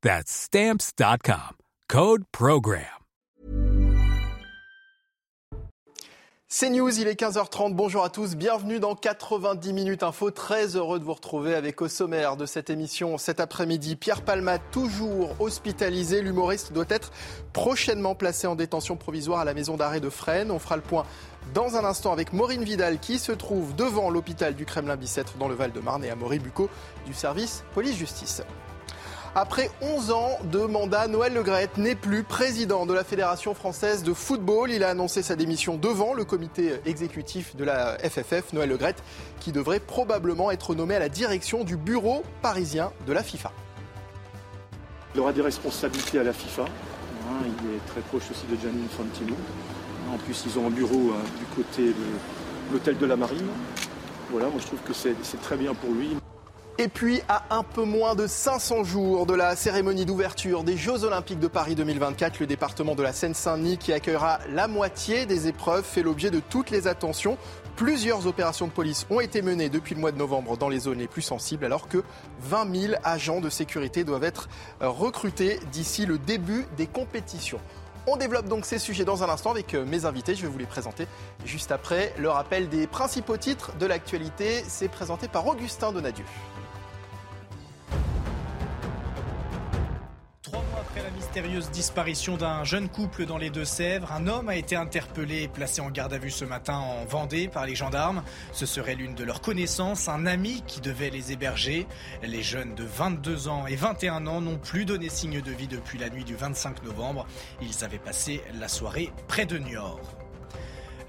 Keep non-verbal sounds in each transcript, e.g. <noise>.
That's Stamps.com. Code Program. C'est News, il est 15h30. Bonjour à tous. Bienvenue dans 90 minutes info. Très heureux de vous retrouver avec au sommaire de cette émission cet après-midi. Pierre Palma, toujours hospitalisé. L'humoriste doit être prochainement placé en détention provisoire à la maison d'arrêt de Fresnes. On fera le point dans un instant avec Maureen Vidal qui se trouve devant l'hôpital du Kremlin-Bicêtre dans le Val-de-Marne et Amaury Bucco du service police-justice. Après 11 ans de mandat, Noël Legrette n'est plus président de la Fédération française de football. Il a annoncé sa démission devant le comité exécutif de la FFF, Noël Legrette, qui devrait probablement être nommé à la direction du bureau parisien de la FIFA. Il aura des responsabilités à la FIFA. Hein, il est très proche aussi de Gianni Infantino. En plus, ils ont un bureau hein, du côté de l'hôtel de la Marine. Voilà, moi je trouve que c'est très bien pour lui. Et puis, à un peu moins de 500 jours de la cérémonie d'ouverture des Jeux Olympiques de Paris 2024, le département de la Seine-Saint-Denis, qui accueillera la moitié des épreuves, fait l'objet de toutes les attentions. Plusieurs opérations de police ont été menées depuis le mois de novembre dans les zones les plus sensibles, alors que 20 000 agents de sécurité doivent être recrutés d'ici le début des compétitions. On développe donc ces sujets dans un instant avec mes invités. Je vais vous les présenter juste après. Le rappel des principaux titres de l'actualité, c'est présenté par Augustin Donadieu. Mystérieuse disparition d'un jeune couple dans les Deux-Sèvres, un homme a été interpellé et placé en garde à vue ce matin en Vendée par les gendarmes. Ce serait l'une de leurs connaissances, un ami qui devait les héberger. Les jeunes de 22 ans et 21 ans n'ont plus donné signe de vie depuis la nuit du 25 novembre. Ils avaient passé la soirée près de Niort.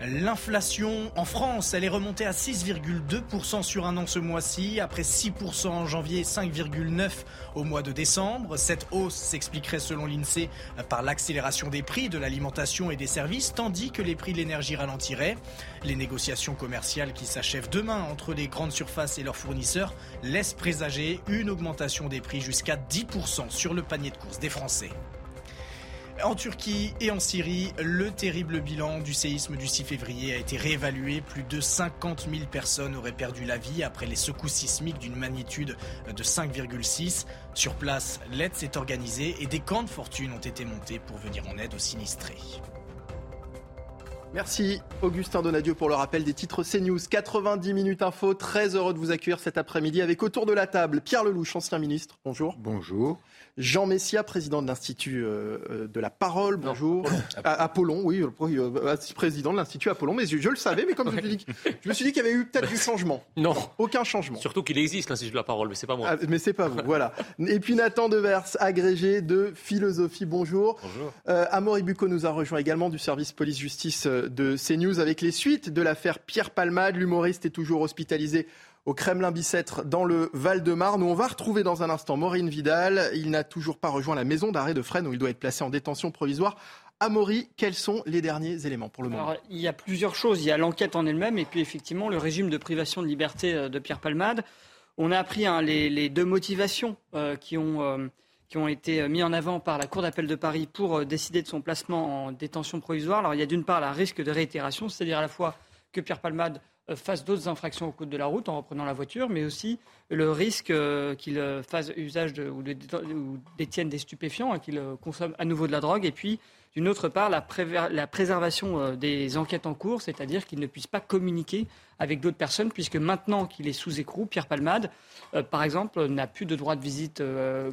L'inflation en France, elle est remontée à 6,2% sur un an ce mois-ci, après 6% en janvier et 5,9% au mois de décembre. Cette hausse s'expliquerait selon l'INSEE par l'accélération des prix de l'alimentation et des services, tandis que les prix de l'énergie ralentiraient. Les négociations commerciales qui s'achèvent demain entre les grandes surfaces et leurs fournisseurs laissent présager une augmentation des prix jusqu'à 10% sur le panier de course des Français. En Turquie et en Syrie, le terrible bilan du séisme du 6 février a été réévalué. Plus de 50 000 personnes auraient perdu la vie après les secousses sismiques d'une magnitude de 5,6. Sur place, l'aide s'est organisée et des camps de fortune ont été montés pour venir en aide aux sinistrés. Merci Augustin Donadieu pour le rappel des titres CNews. 90 minutes info. Très heureux de vous accueillir cet après-midi avec autour de la table Pierre Lelouch, ancien ministre. Bonjour. Bonjour. Jean Messia, président de l'Institut de la Parole. Bonjour. Apollon, oui, président de l'Institut Apollon. Mais je, je, le savais, mais comme je, dit, je me suis dit qu'il y avait eu peut-être du changement. <laughs> Non. Aucun changement. Surtout qu'il existe l'Institut de la Parole, mais c'est pas moi. Ah, mais c'est pas vous, voilà. Et puis Nathan Devers, agrégé de philosophie. Bonjour. Bonjour. Euh, Amaury Bucco nous a rejoint également du service police-justice de CNews avec les suites de l'affaire Pierre Palmade. L'humoriste est toujours hospitalisé au Kremlin-Bicêtre dans le Val-de-Marne où on va retrouver dans un instant Maureen Vidal. Il n'a toujours pas rejoint la maison d'arrêt de Fresnes où il doit être placé en détention provisoire. Amaury, quels sont les derniers éléments pour le moment? Il y a plusieurs choses. Il y a l'enquête en elle-même et puis effectivement le régime de privation de liberté de Pierre Palmade. On a appris hein, les, deux motivations euh, qui, ont, euh, qui ont été mis en avant par la Cour d'appel de Paris pour euh, décider de son placement en détention provisoire. Alors il y a d'une part la risque de réitération, c'est-à-dire à la fois que Pierre Palmade fasse d'autres infractions au code de la route en reprenant la voiture, mais aussi le risque euh, qu'il fasse usage de, ou, de, ou, détienne des stupéfiants, hein, qu'il consomme à nouveau de la drogue, et puis D'une autre part, la, préservation des enquêtes en cours, c'est-à-dire qu'il ne puisse pas communiquer avec d'autres personnes, puisque maintenant qu'il est sous écrou, Pierre Palmade, par exemple, n'a plus de droit de visite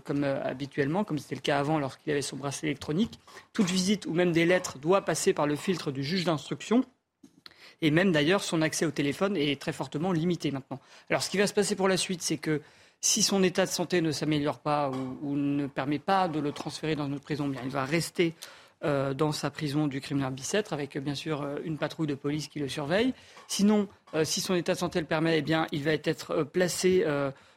comme habituellement, comme c'était le cas avant lorsqu'il avait son bracelet électronique. Toute visite ou même des lettres doit passer par le filtre du juge d'instruction. Et même d'ailleurs, son accès au téléphone est très fortement limité maintenant. Alors ce qui va se passer pour la suite, c'est que si son état de santé ne s'améliore pas ou, ne permet pas de le transférer dans notre prison, bien, il va rester euh, dans sa prison du criminel Bicêtre avec bien sûr euh, une patrouille de police qui le surveille. Sinon, euh, si son état de santé le permet, eh bien, il va être placé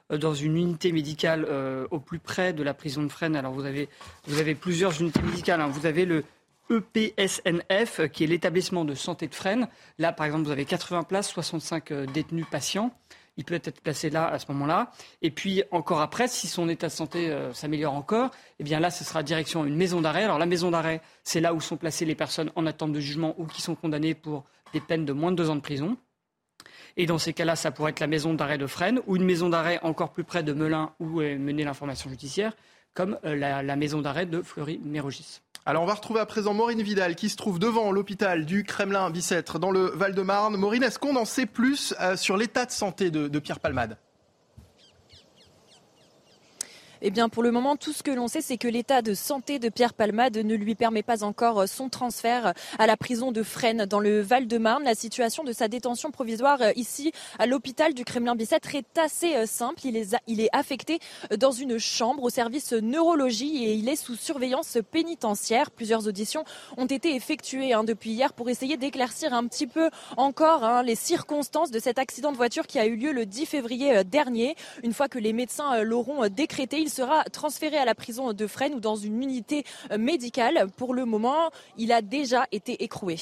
dans une unité médicale au plus près de la prison de Fresnes. Alors vous avez, vous avez plusieurs unités médicales. Hein. Vous avez le EPSNF, qui est l'établissement de santé de Fresnes. Là, par exemple, vous avez 80 places, 65 euh, détenus patients. Il peut être placé là à ce moment-là. Et puis encore après, si son état de santé euh, s'améliore encore, eh bien là, ce sera direction une maison d'arrêt. Alors la maison d'arrêt, c'est là où sont placées les personnes en attente de jugement ou qui sont condamnées pour des peines de moins de deux ans de prison. Et dans ces cas-là, ça pourrait être la maison d'arrêt de Fresnes ou une maison d'arrêt encore plus près de Melun où est menée l'information judiciaire, comme euh, la, maison d'arrêt de Fleury-Mérogis. Alors on va retrouver à présent Maureen Vidal qui se trouve devant l'hôpital du Kremlin-Bicêtre dans le Val-de-Marne. Maureen, est-ce qu'on en sait plus euh, sur l'état de santé de Pierre Palmade? Eh bien, pour le moment, tout ce que l'on sait, c'est que l'état de santé de Pierre Palmade ne lui permet pas encore son transfert à la prison de Fresnes dans le Val-de-Marne. La situation de sa détention provisoire euh, ici à l'hôpital du Kremlin-Bicêtre est assez euh, simple. Il est, affecté dans une chambre au service neurologie et il est sous surveillance pénitentiaire. Plusieurs auditions ont été effectuées hein, depuis hier pour essayer d'éclaircir un petit peu encore hein, les circonstances de cet accident de voiture qui a eu lieu le 10 février euh, dernier. Une fois que les médecins l'auront décrété, il sera transféré à la prison de Fresnes ou dans une unité euh, médicale. Pour le moment, il a déjà été écroué.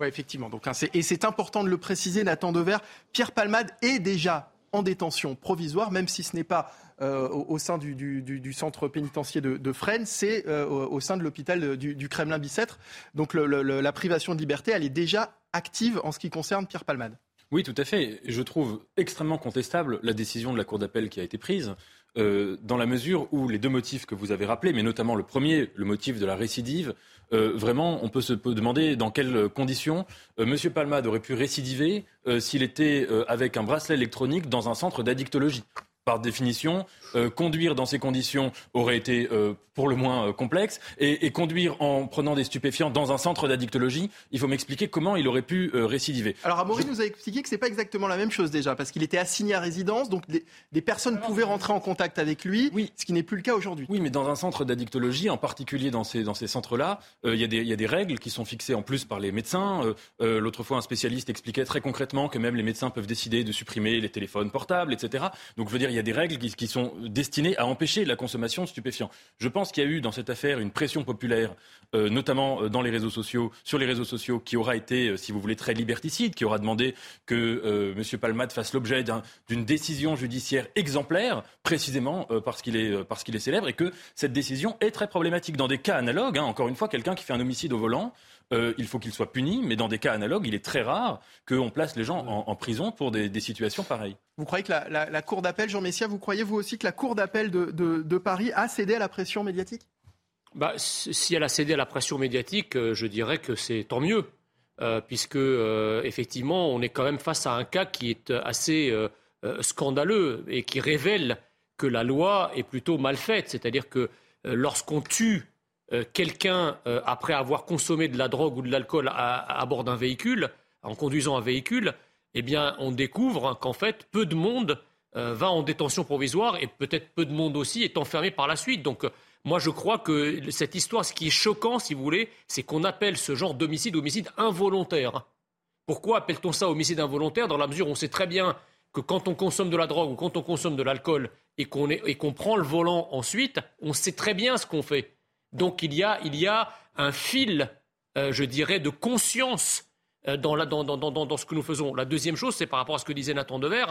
Oui, effectivement. Donc, hein, et c'est important de le préciser, Nathan Dever. Pierre Palmade est déjà en détention provisoire, même si ce n'est pas euh, au, sein du, centre pénitentiaire de, Fresnes, c'est euh, au, sein de l'hôpital du, Kremlin-Bicêtre. Donc la privation de liberté, elle est déjà active en ce qui concerne Pierre Palmade. Oui, tout à fait. Je trouve extrêmement contestable la décision de la Cour d'appel qui a été prise. Euh, dans la mesure où les deux motifs que vous avez rappelés, mais notamment le premier, le motif de la récidive, euh, vraiment, on peut se demander dans quelles conditions euh, M. Palmade aurait pu récidiver s'il était avec un bracelet électronique dans un centre d'addictologie par définition, euh, conduire dans ces conditions aurait été euh, pour le moins euh, complexe. Et, conduire en prenant des stupéfiants dans un centre d'addictologie, il faut m'expliquer comment il aurait pu récidiver. Alors Amaury nous a expliqué que ce n'est pas exactement la même chose déjà, parce qu'il était assigné à résidence, donc des, personnes pouvaient rentrer en contact avec lui, oui. ce qui n'est plus le cas aujourd'hui. Oui, mais dans un centre d'addictologie, en particulier dans ces, dans ces centres-là, il y, y, a des règles qui sont fixées en plus par les médecins. L'autre fois, un spécialiste expliquait très concrètement que même les médecins peuvent décider de supprimer les téléphones portables, etc. Donc je veux dire, il y a des règles qui, sont destinées à empêcher la consommation de stupéfiants. Je pense qu'il y a eu dans cette affaire une pression populaire, euh, notamment euh, dans les réseaux sociaux, sur les réseaux sociaux, qui aura été, euh, si vous voulez, très liberticide, qui aura demandé que M. Palmade fasse l'objet d'une décision judiciaire exemplaire, précisément parce qu'il est, célèbre, et que cette décision est très problématique. Dans des cas analogues, hein, encore une fois, quelqu'un qui fait un homicide au volant, euh, il faut qu'il soit puni, mais dans des cas analogues, il est très rare qu'on place les gens en, prison pour des, situations pareilles. Vous croyez que la, Cour d'appel, Jean Messia, vous croyez vous aussi que la Cour d'appel de, Paris a cédé à la pression médiatique? Bah, Si elle a cédé à la pression médiatique, euh, je dirais que c'est tant mieux, euh, puisque effectivement, on est quand même face à un cas qui est assez scandaleux et qui révèle que la loi est plutôt mal faite. C'est-à-dire que lorsqu'on tue euh, quelqu'un, euh, après avoir consommé de la drogue ou de l'alcool à, bord d'un véhicule, en conduisant un véhicule, eh bien, on découvre qu'en fait, peu de monde euh, va en détention provisoire et peut-être peu de monde aussi est enfermé par la suite. Donc, moi, je crois que cette histoire, ce qui est choquant, si vous voulez, c'est qu'on appelle ce genre d'homicide homicide involontaire. Pourquoi appelle-t-on ça homicide involontaire Dans la mesure où on sait très bien que quand on consomme de la drogue ou quand on consomme de l'alcool et qu'on prend le volant ensuite, on sait très bien ce qu'on fait. Donc il y a, un fil, euh, je dirais, de conscience euh, dans, ce que nous faisons. La deuxième chose, c'est par rapport à ce que disait Nathan Dever,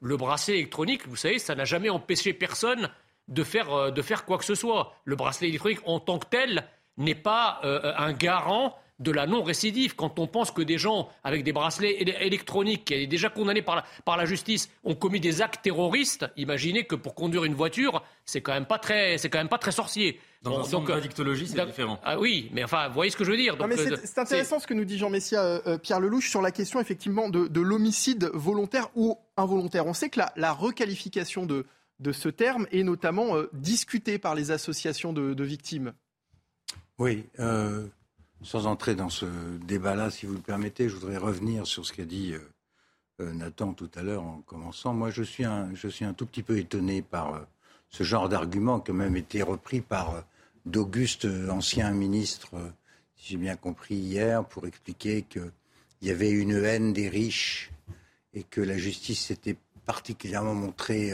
le bracelet électronique, vous savez, ça n'a jamais empêché personne euh, de faire quoi que ce soit. Le bracelet électronique en tant que tel n'est pas un garant de la non-récidive. Quand on pense que des gens avec des bracelets électroniques, qui est déjà condamnés par la, par la justice, ont commis des actes terroristes, imaginez que pour conduire une voiture, c'est quand même pas très, c'est quand même pas très sorcier. Dans bon, donc, dictologie, c'est différent. Ah oui, mais enfin, vous voyez ce que je veux dire. Euh, c'est intéressant ce que nous dit Jean Messia, euh, euh, Pierre Lelouch, sur la question effectivement de, l'homicide volontaire ou involontaire. On sait que la, requalification de, de ce terme est notamment discutée par les associations de, victimes. Oui, sans entrer dans ce débat-là, si vous le permettez, je voudrais revenir sur ce qu'a dit Nathan tout à l'heure en commençant. Moi, je suis un, je suis un tout petit peu étonné par ce genre d'argument qui a même été repris par euh, d'Auguste, euh, ancien ministre, euh, si j'ai bien compris hier, pour expliquer qu'il y avait une haine des riches et que la justice s'était particulièrement montrée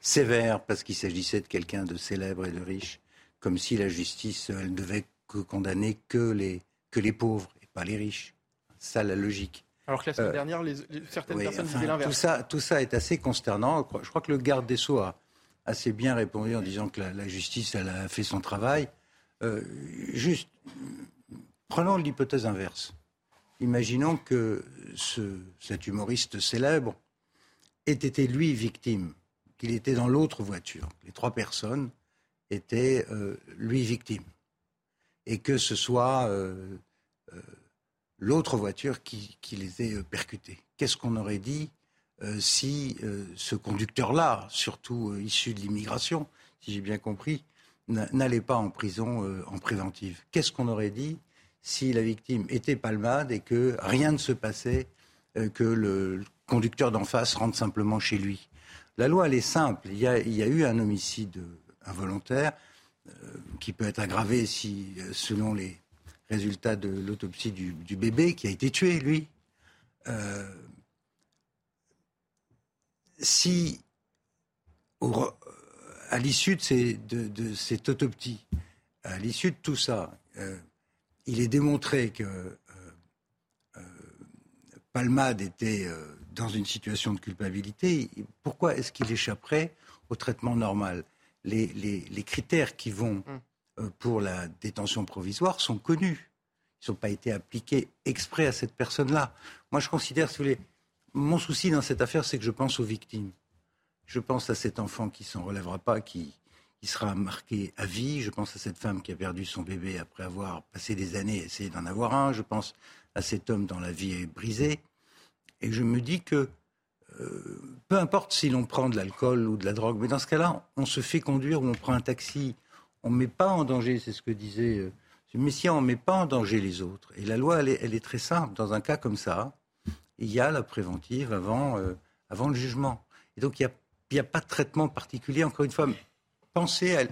sévère parce qu'il s'agissait de quelqu'un de célèbre et de riche, comme si la justice, elle devait que condamner que les, que les pauvres et pas les riches. Ça, la logique. Alors que la semaine dernière, certaines personnes disaient l'inverse. Tout ça, tout ça est assez consternant. Je crois que le garde des Sceaux a, assez bien répondu en disant que la, justice, elle a fait son travail. Euh, juste, prenons l'hypothèse inverse. Imaginons que ce, cet humoriste célèbre ait été lui victime, qu'il était dans l'autre voiture. Les trois personnes étaient euh, lui victime. Et que ce soit euh, l'autre voiture qui, les ait percutés. Qu'est-ce qu'on aurait dit euh, si euh, ce conducteur-là, surtout euh, issu de l'immigration, si j'ai bien compris, n'allait pas en prison en préventive? Qu'est-ce qu'on aurait dit si la victime était palmade et que rien ne se passait, que le conducteur d'en face rentre simplement chez lui? La loi, elle est simple. Il y a, eu un homicide involontaire qui peut être aggravé si, selon les résultats de l'autopsie du, bébé qui a été tué, lui si, à l'issue de, cette autopsie, à l'issue de tout ça, euh, il est démontré que euh, euh, Palmade était dans une situation de culpabilité, pourquoi est-ce qu'il échapperait au traitement normal? Les, critères qui vont hum. pour la détention provisoire sont connus. Ils n'ont pas été appliqués exprès à cette personne-là. Moi, je considère, si vous voulez, mon souci dans cette affaire, c'est que je pense aux victimes. Je pense à cet enfant qui s'en relèvera pas, qui, sera marqué à vie. Je pense à cette femme qui a perdu son bébé après avoir passé des années à essayer d'en avoir un. Je pense à cet homme dont la vie est brisée. Et je me dis que euh, peu importe si l'on prend de l'alcool ou de la drogue, mais dans ce cas-là, on se fait conduire ou on prend un taxi. On ne met pas en danger, c'est ce que disait euh, M. Messia, on ne met pas en danger les autres. Et la loi, elle est très simple. Dans un cas comme ça, il y a la préventive avant, euh, avant le jugement. Et donc, il n'y a, a, pas de traitement particulier. Encore une fois, pensez à,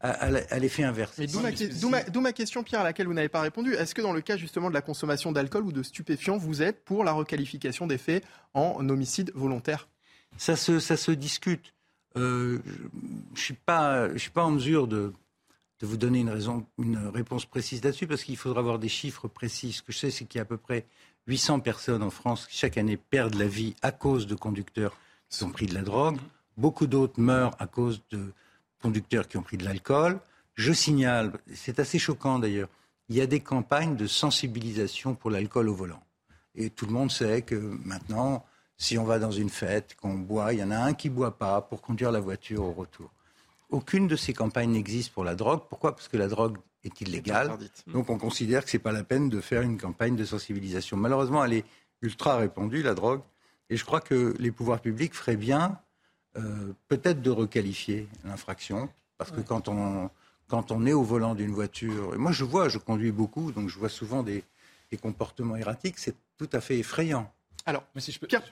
à, l'effet inverse. D'où ma, question, Pierre, à laquelle vous n'avez pas répondu. Est-ce que dans le cas justement de la consommation d'alcool ou de stupéfiants, vous êtes pour la requalification des faits en homicide volontaire? Ça se, ça se discute. Euh, je ne suis, pas, je suis pas en mesure de, de vous donner une, raison, une réponse précise là-dessus parce qu'il faudra avoir des chiffres précis. Ce que je sais, c'est qu'il y a à peu près 800 personnes en France qui chaque année perdent la vie à cause de conducteurs qui ont pris de la drogue. Beaucoup d'autres meurent à cause de conducteurs qui ont pris de l'alcool. Je signale, c'est assez choquant d'ailleurs, il y a des campagnes de sensibilisation pour l'alcool au volant. Et tout le monde sait que maintenant, si on va dans une fête, qu'on boit, il y en a un qui ne boit pas pour conduire la voiture au retour. Aucune de ces campagnes n'existe pour la drogue. Pourquoi? Parce que la drogue est illégale. Donc on considère que ce n'est pas la peine de faire une campagne de sensibilisation. Malheureusement, elle est ultra répandue, la drogue. Et je crois que les pouvoirs publics feraient bien euh, peut-être de requalifier l'infraction. Parce que quand on, quand on est au volant d'une voiture, et moi je vois, je conduis beaucoup, donc je vois souvent des, comportements erratiques, c'est tout à fait effrayant. Alors, si je peux... Pierre,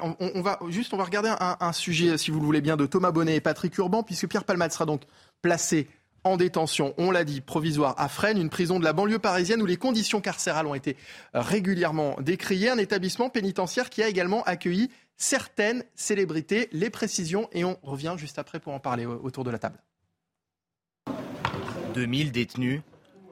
on, va juste on va regarder un, un, sujet, si vous le voulez bien, de Thomas Bonnet et Patrick Urban, puisque Pierre Palmade sera donc placé en détention, on l'a dit, provisoire à Fresnes, une prison de la banlieue parisienne où les conditions carcérales ont été euh, régulièrement décriées, un établissement pénitentiaire qui a également accueilli certaines célébrités. Les précisions et on revient juste après pour en parler autour de la table. 2000 détenus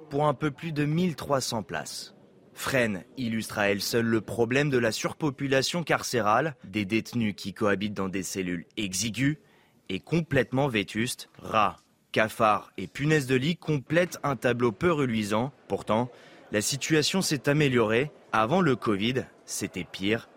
pour un peu plus de 1300 places. Fresnes illustre à elle seule le problème de la surpopulation carcérale, des détenus qui cohabitent dans des cellules exiguës et complètement vétustes, rats, cafards et punaises de lit complètent un tableau peu reluisant. Pourtant, La situation s'est améliorée. Avant le Covid, c'était pire.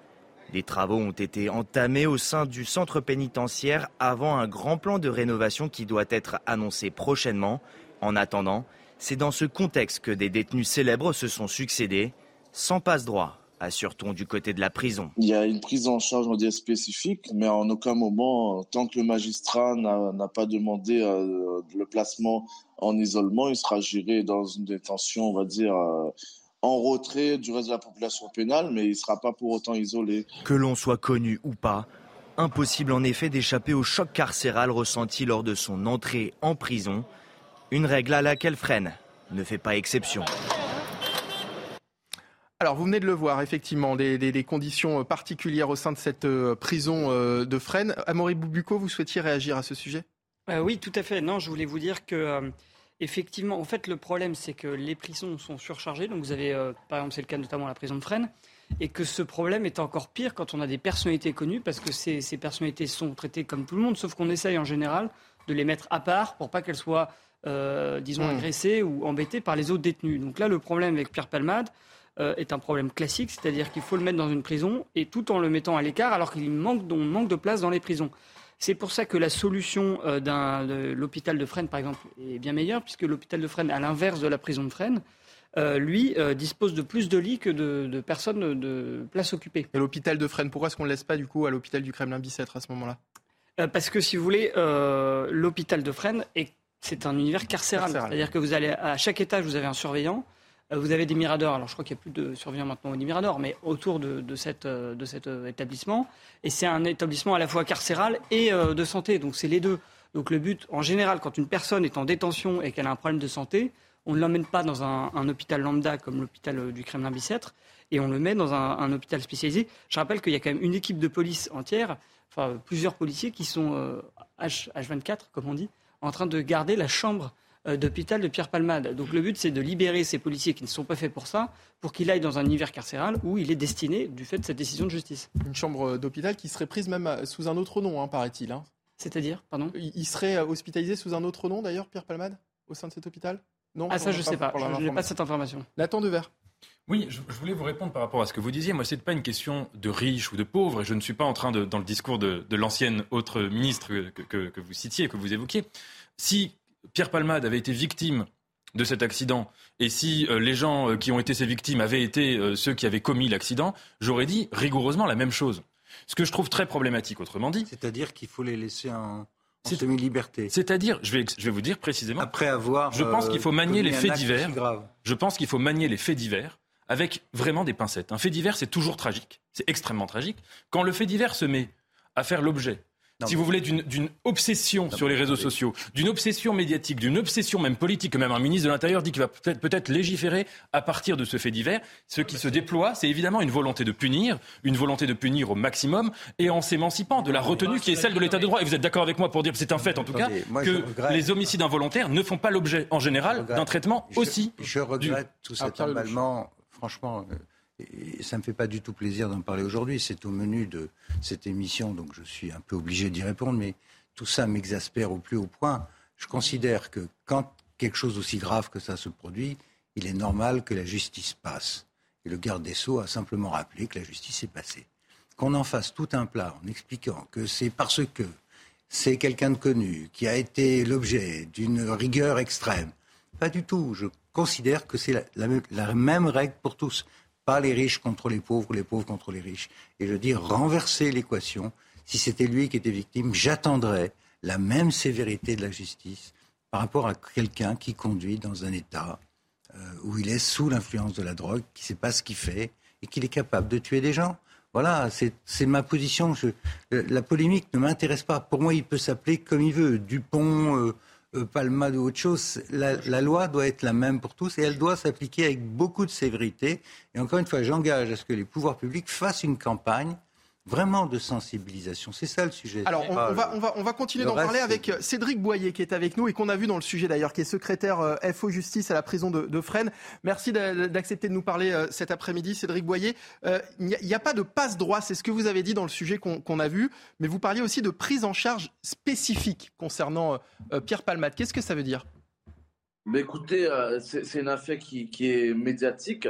Les travaux ont été entamés au sein du centre pénitentiaire avant un grand plan de rénovation qui doit être annoncé prochainement. En attendant, c'est dans ce contexte que des détenus célèbres se sont succédés, sans passe-droit, assure-t-on du côté de la prison. Il y a une prise en charge, on spécifique, mais en aucun moment, tant que le magistrat n'a pas demandé euh, le placement en isolement, il sera géré dans une détention, on va dire, euh, en retrait du reste de la population pénale, mais il ne sera pas pour autant isolé. Que l'on soit connu ou pas, impossible en effet d'échapper au choc carcéral ressenti lors de son entrée en prison, une règle à laquelle Fresne ne fait pas exception. Alors, vous venez de le voir, effectivement, des, conditions particulières au sein de cette euh, prison euh, de Fresnes. Amaury Boubuco, vous souhaitiez réagir à ce sujet? Euh, Oui, tout à fait. Non, je voulais vous dire que, effectivement, en fait, le problème, c'est que les prisons sont surchargées. Donc, vous avez, par exemple, c'est le cas notamment à la prison de Fresnes. Et que ce problème est encore pire quand on a des personnalités connues, parce que ces, ces personnalités sont traitées comme tout le monde, sauf qu'on essaye en général de les mettre à part pour pas qu'elles soient, disons, hmm. agressées ou embêtées par les autres détenus. Donc là, le problème avec Pierre Palmade, euh, est un problème classique, c'est-à-dire qu'il faut le mettre dans une prison et tout en le mettant à l'écart alors qu'il manque, manque de place dans les prisons. C'est pour ça que la solution euh, de l'hôpital de Fresnes, par exemple, est bien meilleure, puisque l'hôpital de Fresnes, à l'inverse de la prison de Fresnes, euh, lui, dispose de plus de lits que de, personnes de places occupées. Et l'hôpital de Fresnes, pourquoi est-ce qu'on ne le laisse pas du coup à l'hôpital du Kremlin-Bicêtre à ce moment-là? Parce que si vous voulez, l'hôpital de Fresnes, c'est un univers carcéral. C'est-à-dire que vous allez à chaque étage, vous avez un surveillant. Euh, vous avez des miradors, alors je crois qu'il n'y a plus de surveillants maintenant au miradors, mais autour de, cet euh, euh, établissement. Et c'est un établissement à la fois carcéral et de santé, donc c'est les deux. Donc le but, en général, quand une personne est en détention et qu'elle a un problème de santé, on ne l'emmène pas dans un, hôpital lambda comme l'hôpital du Kremlin-Bicêtre, et on le met dans un, hôpital spécialisé. Je rappelle qu'il y a quand même une équipe de police entière, enfin plusieurs policiers qui sont H, H24, comme on dit, en train de garder la chambre euh, d'hôpital de Pierre Palmade. Donc le but, c'est de libérer ces policiers qui ne sont pas faits pour ça, pour qu'il aille dans un univers carcéral où il est destiné du fait de cette décision de justice. Une chambre d'hôpital qui serait prise même euh, sous un autre nom, hein, paraît-il. Hein. C'est-à-dire, pardon? Il serait euh, hospitalisé sous un autre nom, d'ailleurs, Pierre Palmade, au sein de cet hôpital? Non Ah, ça, je ne sais pas. Je n'ai pas cette information. Nathan Devers. Oui, je, voulais vous répondre par rapport à ce que vous disiez. Moi, ce n'est pas une question de riches ou de pauvres, et je ne suis pas en train de, dans le discours de, l'ancienne autre ministre que, que, que, vous citiez, que vous évoquiez. Si Pierre Palmade avait été victime de cet accident, et si euh, les gens euh, qui ont été ses victimes avaient été euh, ceux qui avaient commis l'accident, j'aurais dit rigoureusement la même chose. Ce que je trouve très problématique, autrement dit. C'est-à-dire qu'il faut les laisser en, semi-liberté. C'est-à-dire, je vais, je vais vous dire précisément. Après avoir. Je pense qu'il faut manier les faits divers. Je pense qu'il faut manier les faits divers avec vraiment des pincettes. Un fait divers, c'est toujours tragique. C'est extrêmement tragique. Quand le fait divers se met à faire l'objet si vous voulez, d'une obsession sur les réseaux sociaux, d'une obsession médiatique, d'une obsession même politique, que même un ministre de l'Intérieur dit qu'il va peut-être peut légiférer à partir de ce fait divers. Ce qui se déploie, c'est évidemment une volonté de punir, une volonté de punir au maximum, et en s'émancipant de la retenue qui est celle de l'état de droit. Et vous êtes d'accord avec moi pour dire que c'est un fait, en tout cas, que les homicides involontaires ne font pas l'objet, en général, d'un traitement aussi. Je regrette tout cet emballement, franchement. Euh, et ça ne me fait pas du tout plaisir d'en parler aujourd'hui. C'est au menu de cette émission, donc je suis un peu obligé d'y répondre, mais tout ça m'exaspère au plus haut point. Je considère que quand quelque chose aussi grave que ça se produit, il est normal que la justice passe. Et le garde des Sceaux a simplement rappelé que la justice est passée. Qu'on en fasse tout un plat en expliquant que c'est parce que c'est quelqu'un de connu qui a été l'objet d'une rigueur extrême. Pas du tout. Je considère que c'est la, même règle pour tous pas les riches contre les pauvres, les pauvres contre les riches. Et je dis renverser l'équation. Si c'était lui qui était victime, j'attendrais la même sévérité de la justice par rapport à quelqu'un qui conduit dans un état euh, où il est sous l'influence de la drogue, qui ne sait pas ce qu'il fait et qu'il est capable de tuer des gens. Voilà, c'est ma position. Je, la polémique ne m'intéresse pas. Pour moi, il peut s'appeler comme il veut. Dupont, euh, euh, Palmade ou autre chose, la, loi doit être la même pour tous et elle doit s'appliquer avec beaucoup de sévérité. Et encore une fois, j'engage à ce que les pouvoirs publics fassent une campagne vraiment de sensibilisation. C'est ça le sujet. Alors, on, va, on, va, on va continuer d'en parler avec euh, Cédric Boyer, qui est avec nous et qu'on a vu dans le sujet d'ailleurs, qui est secrétaire euh, FO Justice à la prison de, de Fresnes. Merci d'accepter de nous parler euh, cet après-midi, Cédric Boyer. Il n'y a, pas de passe-droit, c'est ce que vous avez dit dans le sujet qu'on a vu, mais vous parliez aussi de prise en charge spécifique concernant Pierre Palmade. Qu'est-ce que ça veut dire? Mais écoutez, c'est une affaire qui, qui, est médiatique.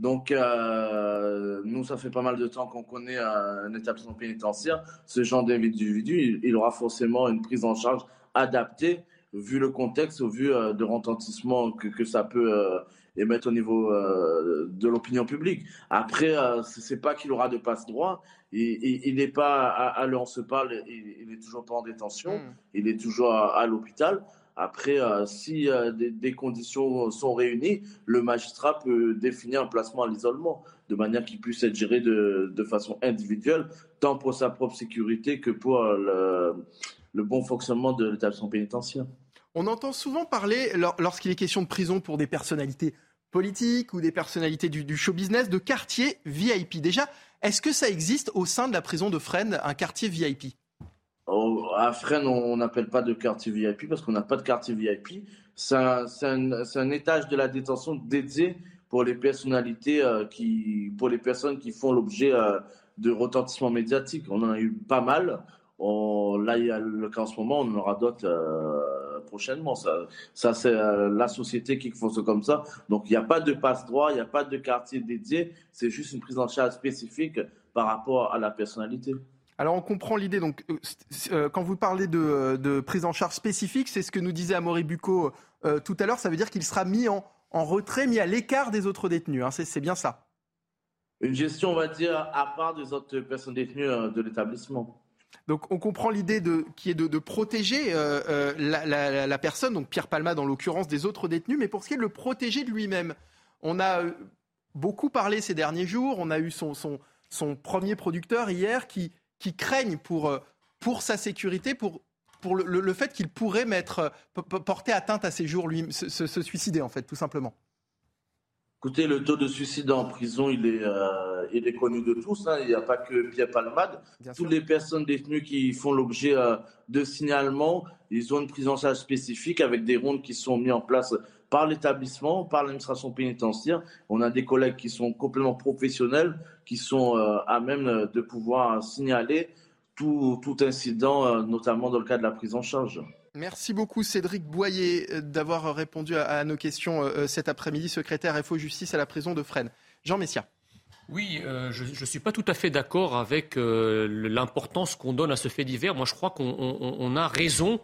Donc, euh, nous, ça fait pas mal de temps qu'on connaît un établissement pénitentiaire. Ce genre d'individu, il, aura forcément une prise en charge adaptée, vu le contexte, au vu euh, de retentissement que, que ça peut euh, émettre au niveau euh, de l'opinion publique. Après, euh, c'est pas qu'il aura de passe-droit. Il n'est pas à, à l'heure on se parle, il, il, est toujours pas en détention, mm. il est toujours à, à l'hôpital. Après, euh, si euh, des, conditions sont réunies, le magistrat peut définir un placement à l'isolement de manière qu'il puisse être géré de, de, façon individuelle, tant pour sa propre sécurité que pour le, le bon fonctionnement de l'établissement pénitentiaire. On entend souvent parler, lorsqu'il est question de prison pour des personnalités politiques ou des personnalités du, du show business, de quartier VIP. Déjà, est-ce que ça existe au sein de la prison de Fresnes, un quartier VIP à Fresnes, on n'appelle pas de quartier VIP parce qu'on n'a pas de quartier VIP. C'est un, étage de la détention dédié pour les personnalités euh, qui, pour les personnes qui font l'objet euh, de retentissement médiatique. On en a eu pas mal. On, là, il y a le cas en ce moment, on en aura d'autres euh, prochainement. Ça, ça c'est la société qui fonctionne comme ça. Donc, il n'y a pas de passe-droit, il n'y a pas de quartier dédié. C'est juste une prise en charge spécifique par rapport à la personnalité. Alors on comprend l'idée. Donc euh, euh, quand vous parlez de, de, prise en charge spécifique, c'est ce que nous disait Amaury Bucco euh, tout à l'heure. Ça veut dire qu'il sera mis en, en, retrait, mis à l'écart des autres détenus. Hein. C'est bien ça. Une gestion, on va dire, à part des autres personnes détenues de l'établissement. Donc on comprend l'idée qui est de, de protéger euh, euh, la, la, la, personne, donc Pierre Palma dans l'occurrence des autres détenus, mais pour ce qui est de le protéger de lui-même. On a beaucoup parlé ces derniers jours, on a eu son, son, son premier producteur hier qui, qui craignent pour, pour sa sécurité, pour, pour le, le, le fait qu'il pourrait mettre, porter atteinte à ses jours, lui, se, se, se, suicider, en fait, tout simplement Écoutez, le taux de suicide en prison, il est, euh, il est connu de tous. Hein. Il n'y a pas que Pierre Palmade. Bien Toutes sûr. les personnes détenues qui font l'objet euh, de signalements, ils ont une prise en charge spécifique avec des rondes qui sont mises en place par l'établissement, par l'administration pénitentiaire. On a des collègues qui sont complètement professionnels, qui sont euh, à même de pouvoir signaler tout, tout incident, euh, notamment dans le cas de la prise en charge. Merci beaucoup Cédric Boyer d'avoir répondu à, à, nos questions euh, cet après-midi, secrétaire FO Justice à la prison de Fresnes. Jean Messia. Oui, euh, je ne suis pas tout à fait d'accord avec euh, l'importance qu'on donne à ce fait divers. Moi, je crois qu'on on, on a raison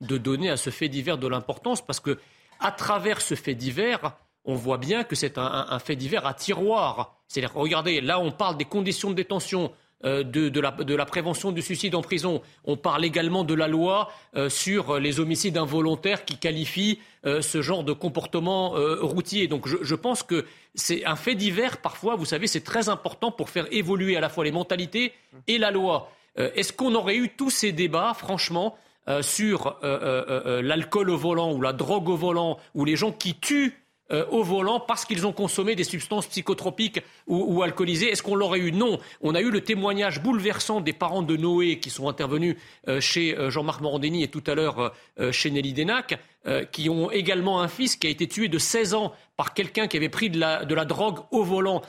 de donner à ce fait divers de l'importance parce que à travers ce fait divers, on voit bien que c'est un, fait divers à tiroir. C'est-à-dire, regardez, là, on parle des conditions de détention, euh, de, la, prévention du suicide en prison. On parle également de la loi euh, sur les homicides involontaires qui qualifie euh, ce genre de comportement routier. Donc je, je pense que c'est un fait divers, parfois, vous savez, c'est très important pour faire évoluer à la fois les mentalités et la loi. Est-ce qu'on aurait eu tous ces débats, franchement, sur l'alcool au volant ou la drogue au volant, ou les gens qui tuent euh, au volant parce qu'ils ont consommé des substances psychotropiques ou, alcoolisées Est-ce qu'on l'aurait eu? Non. On a eu le témoignage bouleversant des parents de Noé qui sont intervenus euh, chez euh, Jean-Marc Morandini et tout à l'heure euh, chez Nelly Denac, euh, qui ont également un fils qui a été tué de 16 ans par quelqu'un qui avait pris de la drogue au volant.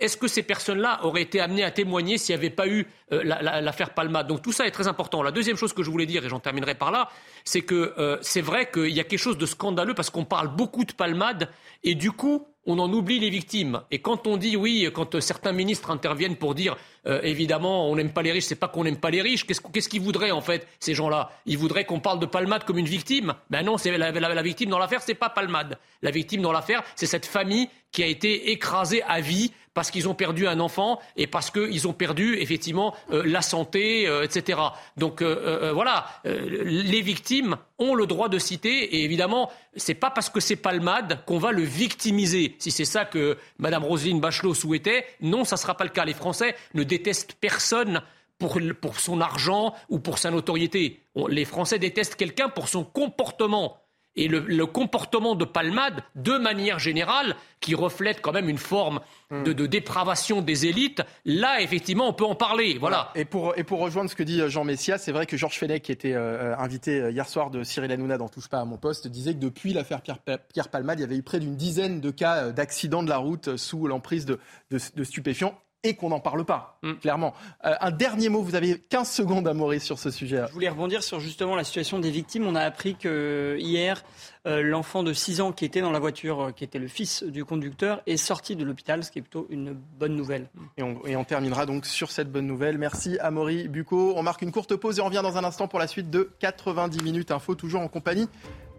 Est-ce que ces personnes-là auraient été amenées à témoigner s'il n'y avait pas eu euh, l'affaire la, Palma Donc tout ça est très important. La deuxième chose que je voulais dire, et j'en terminerai par là, c'est que euh, c'est vrai qu'il y a quelque chose de scandaleux parce qu'on parle beaucoup de palmade et du coup, on en oublie les victimes. Et quand on dit oui, quand certains ministres interviennent pour dire euh, évidemment on n'aime pas les riches, c'est pas qu'on n'aime pas les riches, qu'est-ce qu qu'ils voudraient en fait ces gens-là? Ils voudraient qu'on parle de Palmade comme une victime? Ben non, c'est la, la, la, victime dans l'affaire, c'est pas Palmade. La victime dans l'affaire, c'est cette famille qui a été écrasée à vie parce qu'ils ont perdu un enfant et parce qu'ils ont perdu effectivement euh, la santé, euh, etc. Donc euh, voilà, les victimes ont le droit de citer et évidemment, c'est pas parce que c'est Palmade qu'on va le victimiser. Si c'est ça que Madame Roselyne Bachelot souhaitait, non, ça sera pas le cas. Les Français ne détestent personne pour, pour son argent ou pour sa notoriété. Les Français détestent quelqu'un pour son comportement et le, le, comportement de Palmade, de manière générale, qui reflète quand même une forme mm. de, de, dépravation des élites, là, effectivement, on peut en parler. Voilà. Et, pour, et pour rejoindre ce que dit Jean Messia, c'est vrai que Georges Fenech, qui était euh, invité hier soir de Cyril Hanouna dans Touche pas à mon poste, disait que depuis l'affaire Pierre, Pierre, Palmade, il y avait eu près d'une dizaine de cas d'accidents de la route sous l'emprise de, de, de stupéfiants et qu'on n'en parle pas, mm. clairement. Euh, un dernier mot, vous avez 15 secondes à Maurice sur ce sujet. Je voulais rebondir sur justement la situation des victimes. On a appris que hier, euh, l'enfant de 6 ans qui était dans la voiture, euh, qui était le fils du conducteur, est sorti de l'hôpital, ce qui est plutôt une bonne nouvelle. Et on, et on terminera donc sur cette bonne nouvelle. Merci à Maurice Bucco. On marque une courte pause et on revient dans un instant pour la suite de 90 minutes info, toujours en compagnie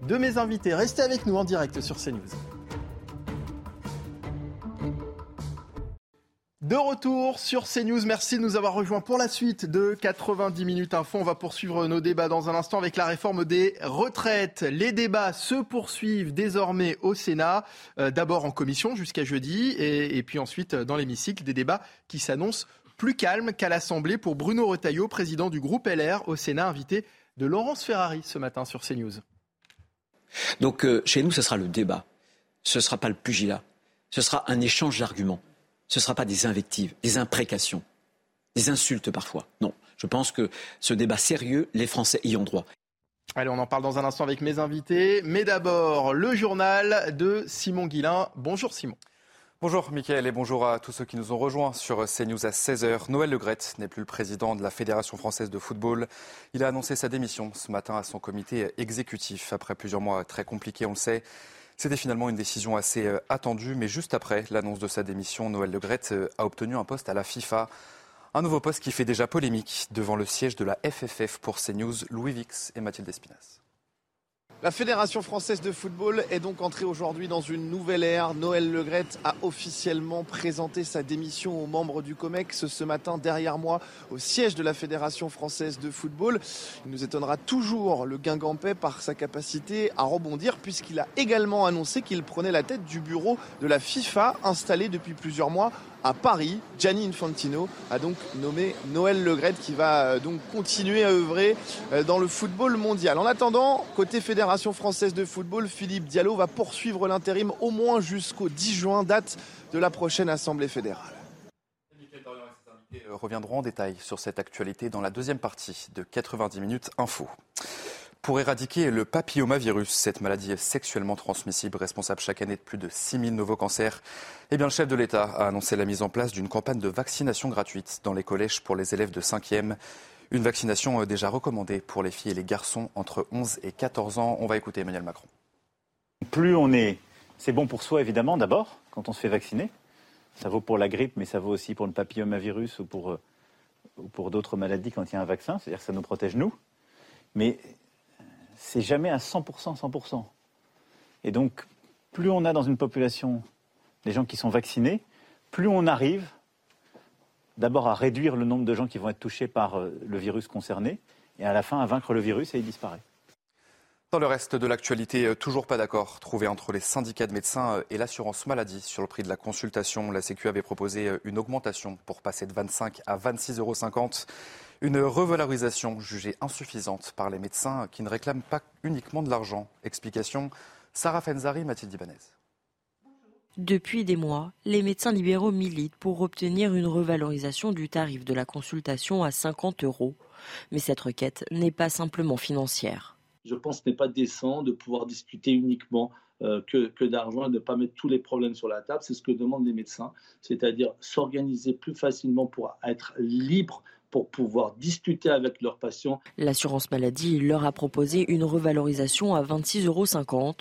de mes invités. Restez avec nous en direct sur CNews. De retour sur CNews, merci de nous avoir rejoints pour la suite de 90 minutes info. On va poursuivre nos débats dans un instant avec la réforme des retraites. Les débats se poursuivent désormais au Sénat, euh, d'abord en commission jusqu'à jeudi et, puis ensuite dans l'hémicycle, des débats qui s'annoncent plus calmes qu'à l'Assemblée pour Bruno Retailleau, président du groupe LR au Sénat, invité de Laurence Ferrari ce matin sur CNews. Donc euh, chez nous, ce sera le débat. Ce ne sera pas le pugilat. Ce sera un échange d'arguments ce ne sera pas des invectives, des imprécations, des insultes parfois. Non, je pense que ce débat sérieux, les Français y ont droit. Allez, on en parle dans un instant avec mes invités. Mais d'abord, le journal de Simon Guillain. Bonjour Simon. Bonjour Mickaël et bonjour à tous ceux qui nous ont rejoints sur CNews à 16h. Noël Legrette n'est plus le président de la Fédération française de football. Il a annoncé sa démission ce matin à son comité exécutif après plusieurs mois très compliqués, on le sait. C'était finalement une décision assez euh, attendue, mais juste après l'annonce de sa démission, Noël Le euh, a obtenu un poste à la FIFA. Un nouveau poste qui fait déjà polémique devant le siège de la FFF pour CNews, Louis Vix et Mathilde Espinas. La Fédération française de football est donc entrée aujourd'hui dans une nouvelle ère. Noël Legrette a officiellement présenté sa démission aux membres du COMEX ce matin derrière moi au siège de la Fédération française de football. Il nous étonnera toujours le Guingampais par sa capacité à rebondir puisqu'il a également annoncé qu'il prenait la tête du bureau de la FIFA installé depuis plusieurs mois à Paris. Gianni Infantino a donc nommé Noël Legrette qui va euh, donc continuer à œuvrer euh, dans le football mondial. En attendant, côté Fédération française de football, Philippe Diallo va poursuivre l'intérim au moins jusqu'au 10 juin, date de la prochaine Assemblée fédérale euh, reviendront en détail sur cette actualité dans la deuxième partie de 90 minutes info. Pour éradiquer le papillomavirus, cette maladie sexuellement transmissible responsable chaque année de plus de 6000 nouveaux cancers, eh bien, le chef de l'État a annoncé la mise en place d'une campagne de vaccination gratuite dans les collèges pour les élèves de 5e. Une vaccination euh, déjà recommandée pour les filles et les garçons entre 11 et 14 ans. On va écouter Emmanuel Macron. Plus on est, c'est bon pour soi évidemment d'abord quand on se fait vacciner. Ça vaut pour la grippe, mais ça vaut aussi pour le papillomavirus ou pour, euh, ou pour d'autres maladies quand il y a un vaccin. C'est-à-dire que ça nous protège nous. Mais c'est jamais à 100%, 100%. Et donc, plus on a dans une population des gens qui sont vaccinés, plus on arrive d'abord à réduire le nombre de gens qui vont être touchés par euh, le virus concerné, et à la fin à vaincre le virus et il disparaît. Dans le reste de l'actualité, euh, toujours pas d'accord trouvé entre les syndicats de médecins euh, et l'assurance maladie sur le prix de la consultation. La Sécu avait proposé une augmentation pour passer de 25 à 26,50 euros. Une revalorisation jugée insuffisante par les médecins qui ne réclament pas uniquement de l'argent. Explication Sarah Fenzari, Mathilde Ibanez. Depuis des mois, les médecins libéraux militent pour obtenir une revalorisation du tarif de la consultation à 50 euros. Mais cette requête n'est pas simplement financière. Je pense que ce n'est pas décent de pouvoir discuter uniquement euh, que, que d'argent et de ne pas mettre tous les problèmes sur la table. C'est ce que demandent les médecins, c'est-à-dire s'organiser plus facilement pour être libre pour pouvoir discuter avec leurs patients. L'assurance maladie leur a proposé une revalorisation à 26,50 euros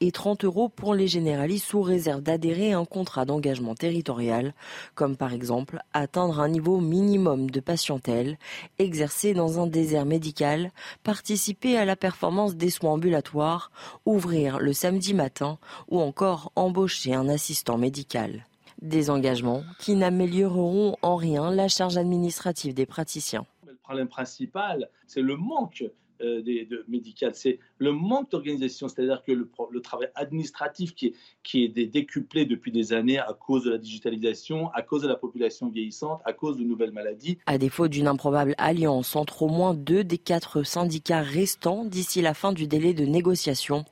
et 30 euros pour les généralistes sous réserve d'adhérer à un contrat d'engagement territorial, comme par exemple atteindre un niveau minimum de patientèle, exercer dans un désert médical, participer à la performance des soins ambulatoires, ouvrir le samedi matin ou encore embaucher un assistant médical. Des engagements qui n'amélioreront en rien la charge administrative des praticiens. Le problème principal, c'est le manque euh, des, de médical, c'est le manque d'organisation, c'est-à-dire que le, le, travail administratif qui est, qui est décuplé depuis des années à cause de la digitalisation, à cause de la population vieillissante, à cause de nouvelles maladies. À défaut d'une improbable alliance entre au moins deux des quatre syndicats restants d'ici la fin du délai de négociation,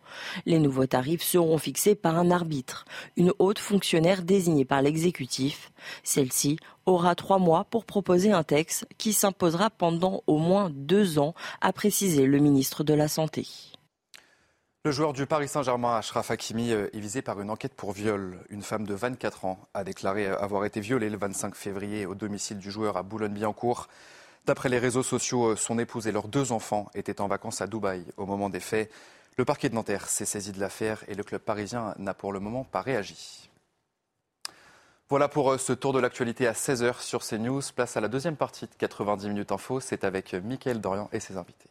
les nouveaux tarifs seront fixés par un arbitre, une haute fonctionnaire désignée par l'exécutif. Celle-ci aura trois mois pour proposer un texte qui s'imposera pendant au moins deux ans, a précisé le ministre de la Santé. Le joueur du Paris Saint-Germain, Ashraf Hakimi, est visé par une enquête pour viol. Une femme de 24 ans a déclaré avoir été violée le 25 février au domicile du joueur à Boulogne-Billancourt. D'après les réseaux sociaux, son épouse et leurs deux enfants étaient en vacances à Dubaï au moment des faits. Le parquet de Nanterre s'est saisi de l'affaire et le club parisien n'a pour le moment pas réagi. Voilà pour euh, ce tour de l'actualité à 16h sur CNews. Place à la deuxième partie de 90 minutes info. C'est avec Mickaël Dorian et ses invités.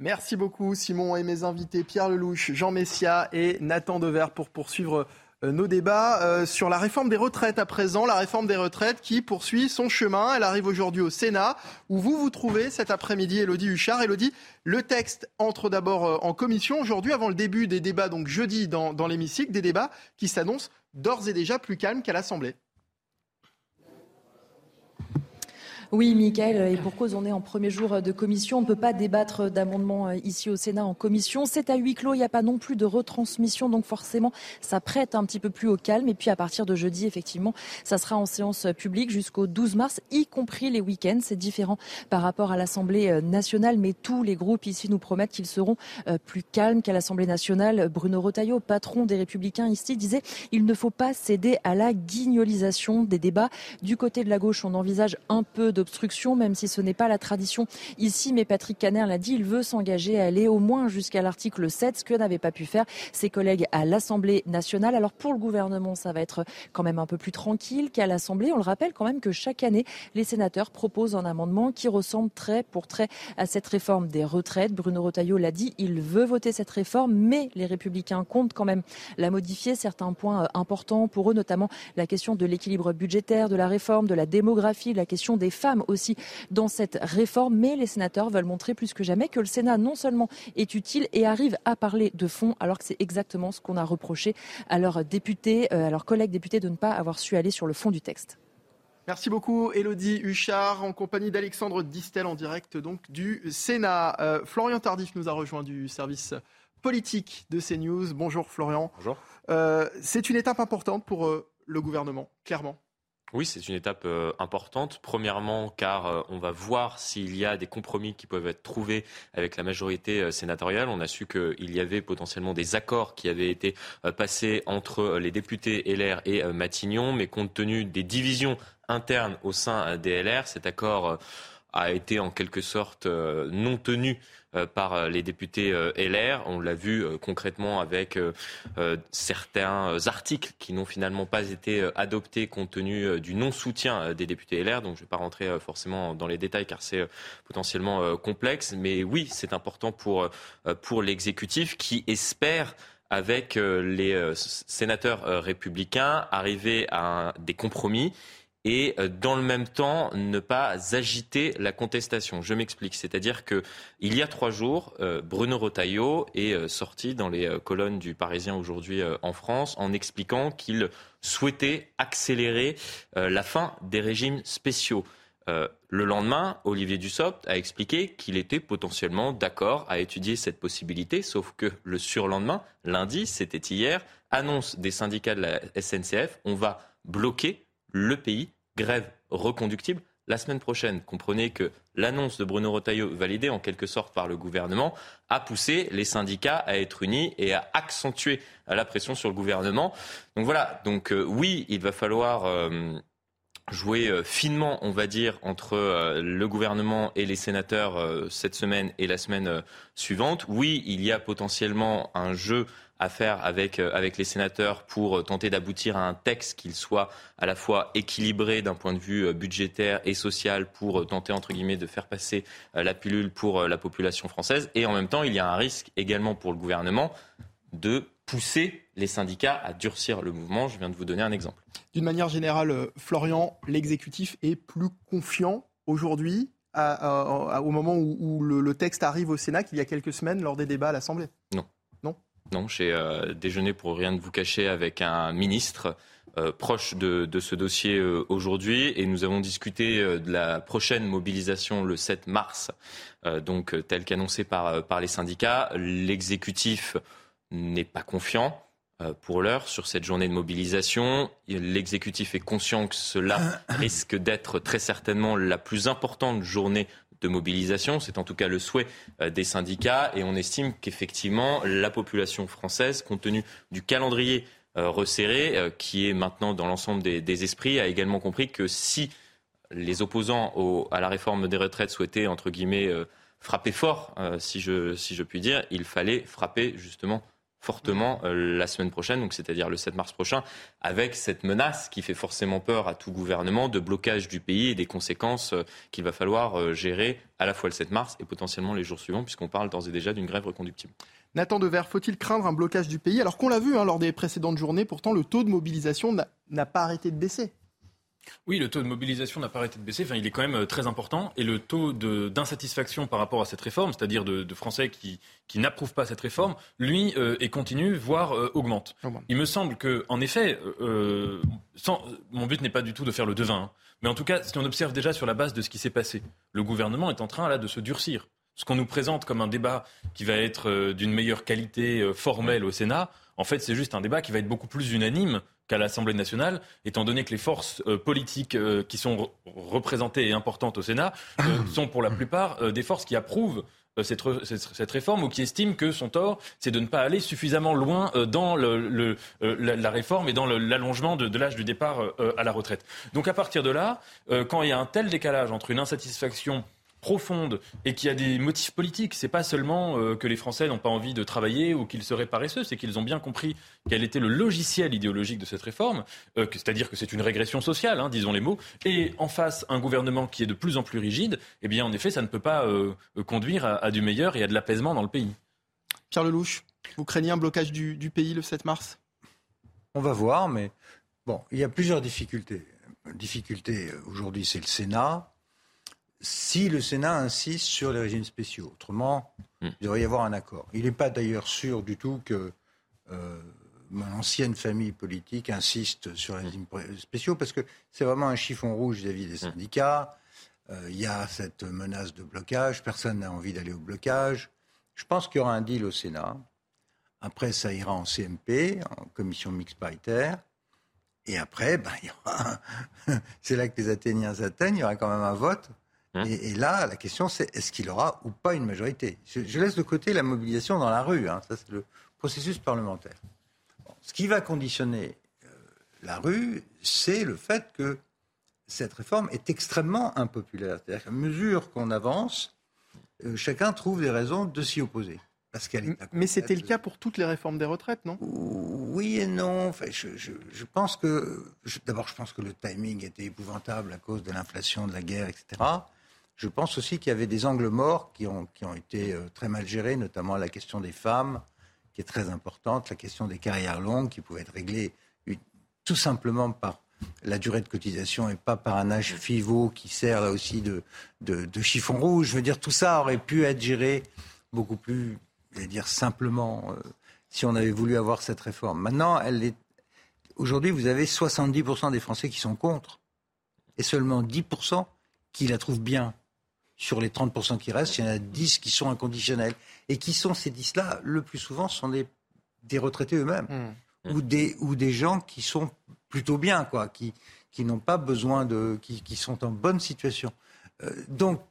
Merci beaucoup Simon et mes invités Pierre Lelouch, Jean Messia et Nathan Dever pour poursuivre euh, nos débats euh, sur la réforme des retraites à présent, la réforme des retraites qui poursuit son chemin. Elle arrive aujourd'hui au Sénat où vous vous trouvez cet après-midi, Elodie Huchard. Elodie, le texte entre d'abord euh, en commission aujourd'hui avant le début des débats, donc jeudi dans l'hémicycle, des débats qui s'annoncent d'ores et déjà plus calmes qu'à l'Assemblée. Oui, Michael, et pour cause, on est en premier jour de commission. On ne peut pas débattre d'amendements euh, ici au Sénat en commission. C'est à huis clos, il n'y a pas non plus de retransmission, donc forcément, ça prête un petit peu plus au calme. Et puis à partir de jeudi, effectivement, ça sera en séance publique jusqu'au 12 mars, y compris les week-ends. C'est différent par rapport à l'Assemblée euh, nationale, mais tous les groupes ici nous promettent qu'ils seront euh, plus calmes qu'à l'Assemblée nationale. Bruno Retailleau, patron des Républicains ici, disait il ne faut pas céder à la guignolisation des débats. Du côté de la gauche, on envisage un peu d'obstruction, même si ce n'est pas la tradition ici. Mais Patrick Caner l'a dit, il veut s'engager à aller au moins jusqu'à l'article 7, ce que n'avaient pas pu faire ses collègues à l'Assemblée nationale. Alors pour le gouvernement, ça va être quand même un peu plus tranquille qu'à l'Assemblée. On le rappelle quand même que chaque année, les sénateurs proposent un amendement qui ressemble très pour très à cette réforme des retraites. Bruno Retailleau l'a dit, il veut voter cette réforme, mais les républicains comptent quand même la modifier. Certains points euh, importants pour eux, notamment la question de l'équilibre budgétaire, de la réforme, de la démographie, la question des femmes aussi dans cette réforme. Mais les sénateurs veulent montrer plus que jamais que le Sénat non seulement est utile et arrive à parler de fond, alors que c'est exactement ce qu'on a reproché à leurs députés, euh, à leurs collègues députés de ne pas avoir su aller sur le fond du texte. Merci beaucoup, Elodie Huchard, en compagnie d'Alexandre Distel, en direct donc du Sénat. Euh, Florian Tardif nous a rejoint du service politique de CNews. Bonjour Florian. Bonjour. Euh, c'est une étape importante pour euh, le gouvernement, clairement. Oui, c'est une étape euh, importante. Premièrement, car euh, on va voir s'il y a des compromis qui peuvent être trouvés avec la majorité euh, sénatoriale. On a su qu'il y avait potentiellement des accords qui avaient été passés entre les députés LR et Matignon, mais compte tenu des divisions internes au sein des LR, cet accord a été en quelque sorte non tenu euh, par euh, les députés euh, LR. On l'a vu concrètement avec certains articles qui n'ont finalement pas été adoptés compte tenu du non-soutien des députés LR. Donc je ne vais pas rentrer forcément dans les détails car c'est potentiellement complexe. Mais oui, c'est important pour, pour l'exécutif qui espère avec les sénateurs républicains arriver à des compromis et euh, dans le même temps ne pas agiter la contestation. Je m'explique, c'est-à-dire que il y a trois jours, euh, Bruno Retailleau est euh, sorti dans les colonnes du Parisien aujourd'hui en France en expliquant qu'il souhaitait accélérer la fin des régimes spéciaux. le lendemain, Olivier Dussopt a expliqué qu'il était potentiellement d'accord à étudier cette possibilité, sauf que le surlendemain, lundi, c'était hier, annonce des syndicats de la SNCF, on va bloquer le pays, grève reconductible. La semaine prochaine, comprenez que l'annonce de Bruno Retailleau, validée en quelque sorte par le gouvernement, a poussé les syndicats à être unis et à accentuer la pression sur le gouvernement. Donc voilà, donc euh, oui, il va falloir euh, jouer euh, finement, on va dire, entre le gouvernement et les sénateurs cette semaine et la semaine suivante. Oui, il y a potentiellement un jeu à faire avec, euh, avec les sénateurs pour tenter d'aboutir à un texte qu'il soit à la fois équilibré d'un point de vue euh, budgétaire et social pour euh, tenter, entre guillemets, de faire passer la pilule pour la population française. Et en même temps, il y a un risque également pour le gouvernement de pousser les syndicats à durcir le mouvement. Je viens de vous donner un exemple. D'une manière générale, Florian, l'exécutif est plus confiant aujourd'hui au moment où, le, texte arrive au Sénat qu'il y a quelques semaines lors des débats à l'Assemblée Non. Non Non, j'ai euh, déjeuné pour rien de vous cacher avec un ministre euh, proche de, ce dossier euh, aujourd'hui et nous avons discuté de la prochaine mobilisation le 7 mars, donc telle qu'annoncée par, par les syndicats. L'exécutif n'est pas confiant. Euh, pour l'heure sur cette journée de mobilisation. L'exécutif est conscient que cela <coughs> risque d'être très certainement la plus importante journée de mobilisation. C'est en tout cas le souhait des syndicats et on estime qu'effectivement la population française, compte tenu du calendrier resserré qui est maintenant dans l'ensemble des, esprits, a également compris que si les opposants à la réforme des retraites souhaitaient, entre guillemets, frapper fort, si, je, si je puis dire, il fallait frapper justement fortement euh, la semaine prochaine, donc c'est-à-dire le 7 mars prochain, avec cette menace qui fait forcément peur à tout gouvernement de blocage du pays et des conséquences euh, qu'il va falloir euh, gérer à la fois le 7 mars et potentiellement les jours suivants, puisqu'on parle d'ores et déjà d'une grève reconductible. Nathan Dever, faut-il craindre un blocage du pays Alors qu'on l'a vu hein, lors des précédentes journées, pourtant le taux de mobilisation n'a pas arrêté de baisser. Oui, le taux de mobilisation n'a pas arrêté de baisser. Enfin, il est quand même euh, très important. Et le taux d'insatisfaction par rapport à cette réforme, c'est-à-dire de, Français qui, n'approuvent pas cette réforme, lui euh, est continu, voire euh, augmente. Il me semble que, en effet, mon but n'est pas du tout de faire le devin. Hein. mais en tout cas, si on observe déjà sur la base de ce qui s'est passé, le gouvernement est en train là de se durcir. Ce qu'on nous présente comme un débat qui va être d'une meilleure qualité formelle au Sénat, en fait, c'est juste un débat qui va être beaucoup plus unanime qu'à l'Assemblée nationale, étant donné que les forces euh, politiques euh, qui sont représentées et importantes au Sénat euh, <coughs> sont pour la plupart des forces qui approuvent cette, cette, réforme ou qui estiment que son tort, c'est de ne pas aller suffisamment loin dans le, la, réforme et dans l'allongement de, de l'âge du départ à la retraite. Donc à partir de là, quand il y a un tel décalage entre une insatisfaction profonde et qui a des motifs politiques. C'est pas seulement euh, que les Français n'ont pas envie de travailler ou qu'ils seraient paresseux, c'est qu'ils ont bien compris quel était le logiciel idéologique de cette réforme, euh, c'est-à-dire que c'est une régression sociale, hein, disons les mots, et en face un gouvernement qui est de plus en plus rigide. Eh bien, en effet, ça ne peut pas euh, conduire à, du meilleur et à de l'apaisement dans le pays. Pierre Lelouch, vous craignez un blocage du, du pays le 7 mars? On va voir, mais bon, il y a plusieurs difficultés. Difficulté aujourd'hui, c'est le Sénat si le Sénat insiste sur les régimes spéciaux. Autrement, hmm. il devrait y avoir un accord. Il n'est pas d'ailleurs sûr du tout que euh, mon ancienne famille politique insiste sur les régimes spéciaux parce que c'est vraiment un chiffon rouge vis-à-vis des hmm. syndicats. Euh, il y a cette menace de blocage. Personne n'a envie d'aller au blocage. Je pense qu'il y aura un deal au Sénat. Après, ça ira en CMP, en commission mixte paritaire. Et après, ben, <laughs> c'est là que les Athéniens atteignent, il y aura quand même un vote Hein et, là, la question, c'est est-ce qu'il aura ou pas une majorité? Je, laisse de côté la mobilisation dans la rue. Hein, ça, c'est le processus parlementaire. ce qui va conditionner euh, la rue, c'est le fait que cette réforme est extrêmement impopulaire. C'est-à-dire qu'à mesure qu'on avance, euh, chacun trouve des raisons de s'y opposer. Parce qu'elle Mais c'était le cas pour toutes les réformes des retraites, non? Oui et non. Enfin, je, je pense que. D'abord, je pense que le timing était épouvantable à cause de l'inflation, de la guerre, etc. Je pense aussi qu'il y avait des angles morts qui ont, été euh, très mal gérés, notamment la question des femmes, qui est très importante, la question des carrières longues, qui pouvaient être réglées tout simplement par la durée de cotisation et pas par un âge pivot qui sert là aussi de, chiffon rouge. Je veux dire, tout ça aurait pu être géré beaucoup plus, dire, simplement euh, si on avait voulu avoir cette réforme. Maintenant, elle aujourd'hui, vous avez 70% des Français qui sont contre et seulement 10% qui la trouvent bien sur les 30% qui restent, il y en a 10 qui sont inconditionnels. Et qui sont ces 10-là Le plus souvent, ce sont des, des retraités eux-mêmes. Mmh. Ou, des, ou des gens qui sont plutôt bien, quoi, qui, qui n'ont pas besoin de. Qui, qui, sont en bonne situation. Euh, donc,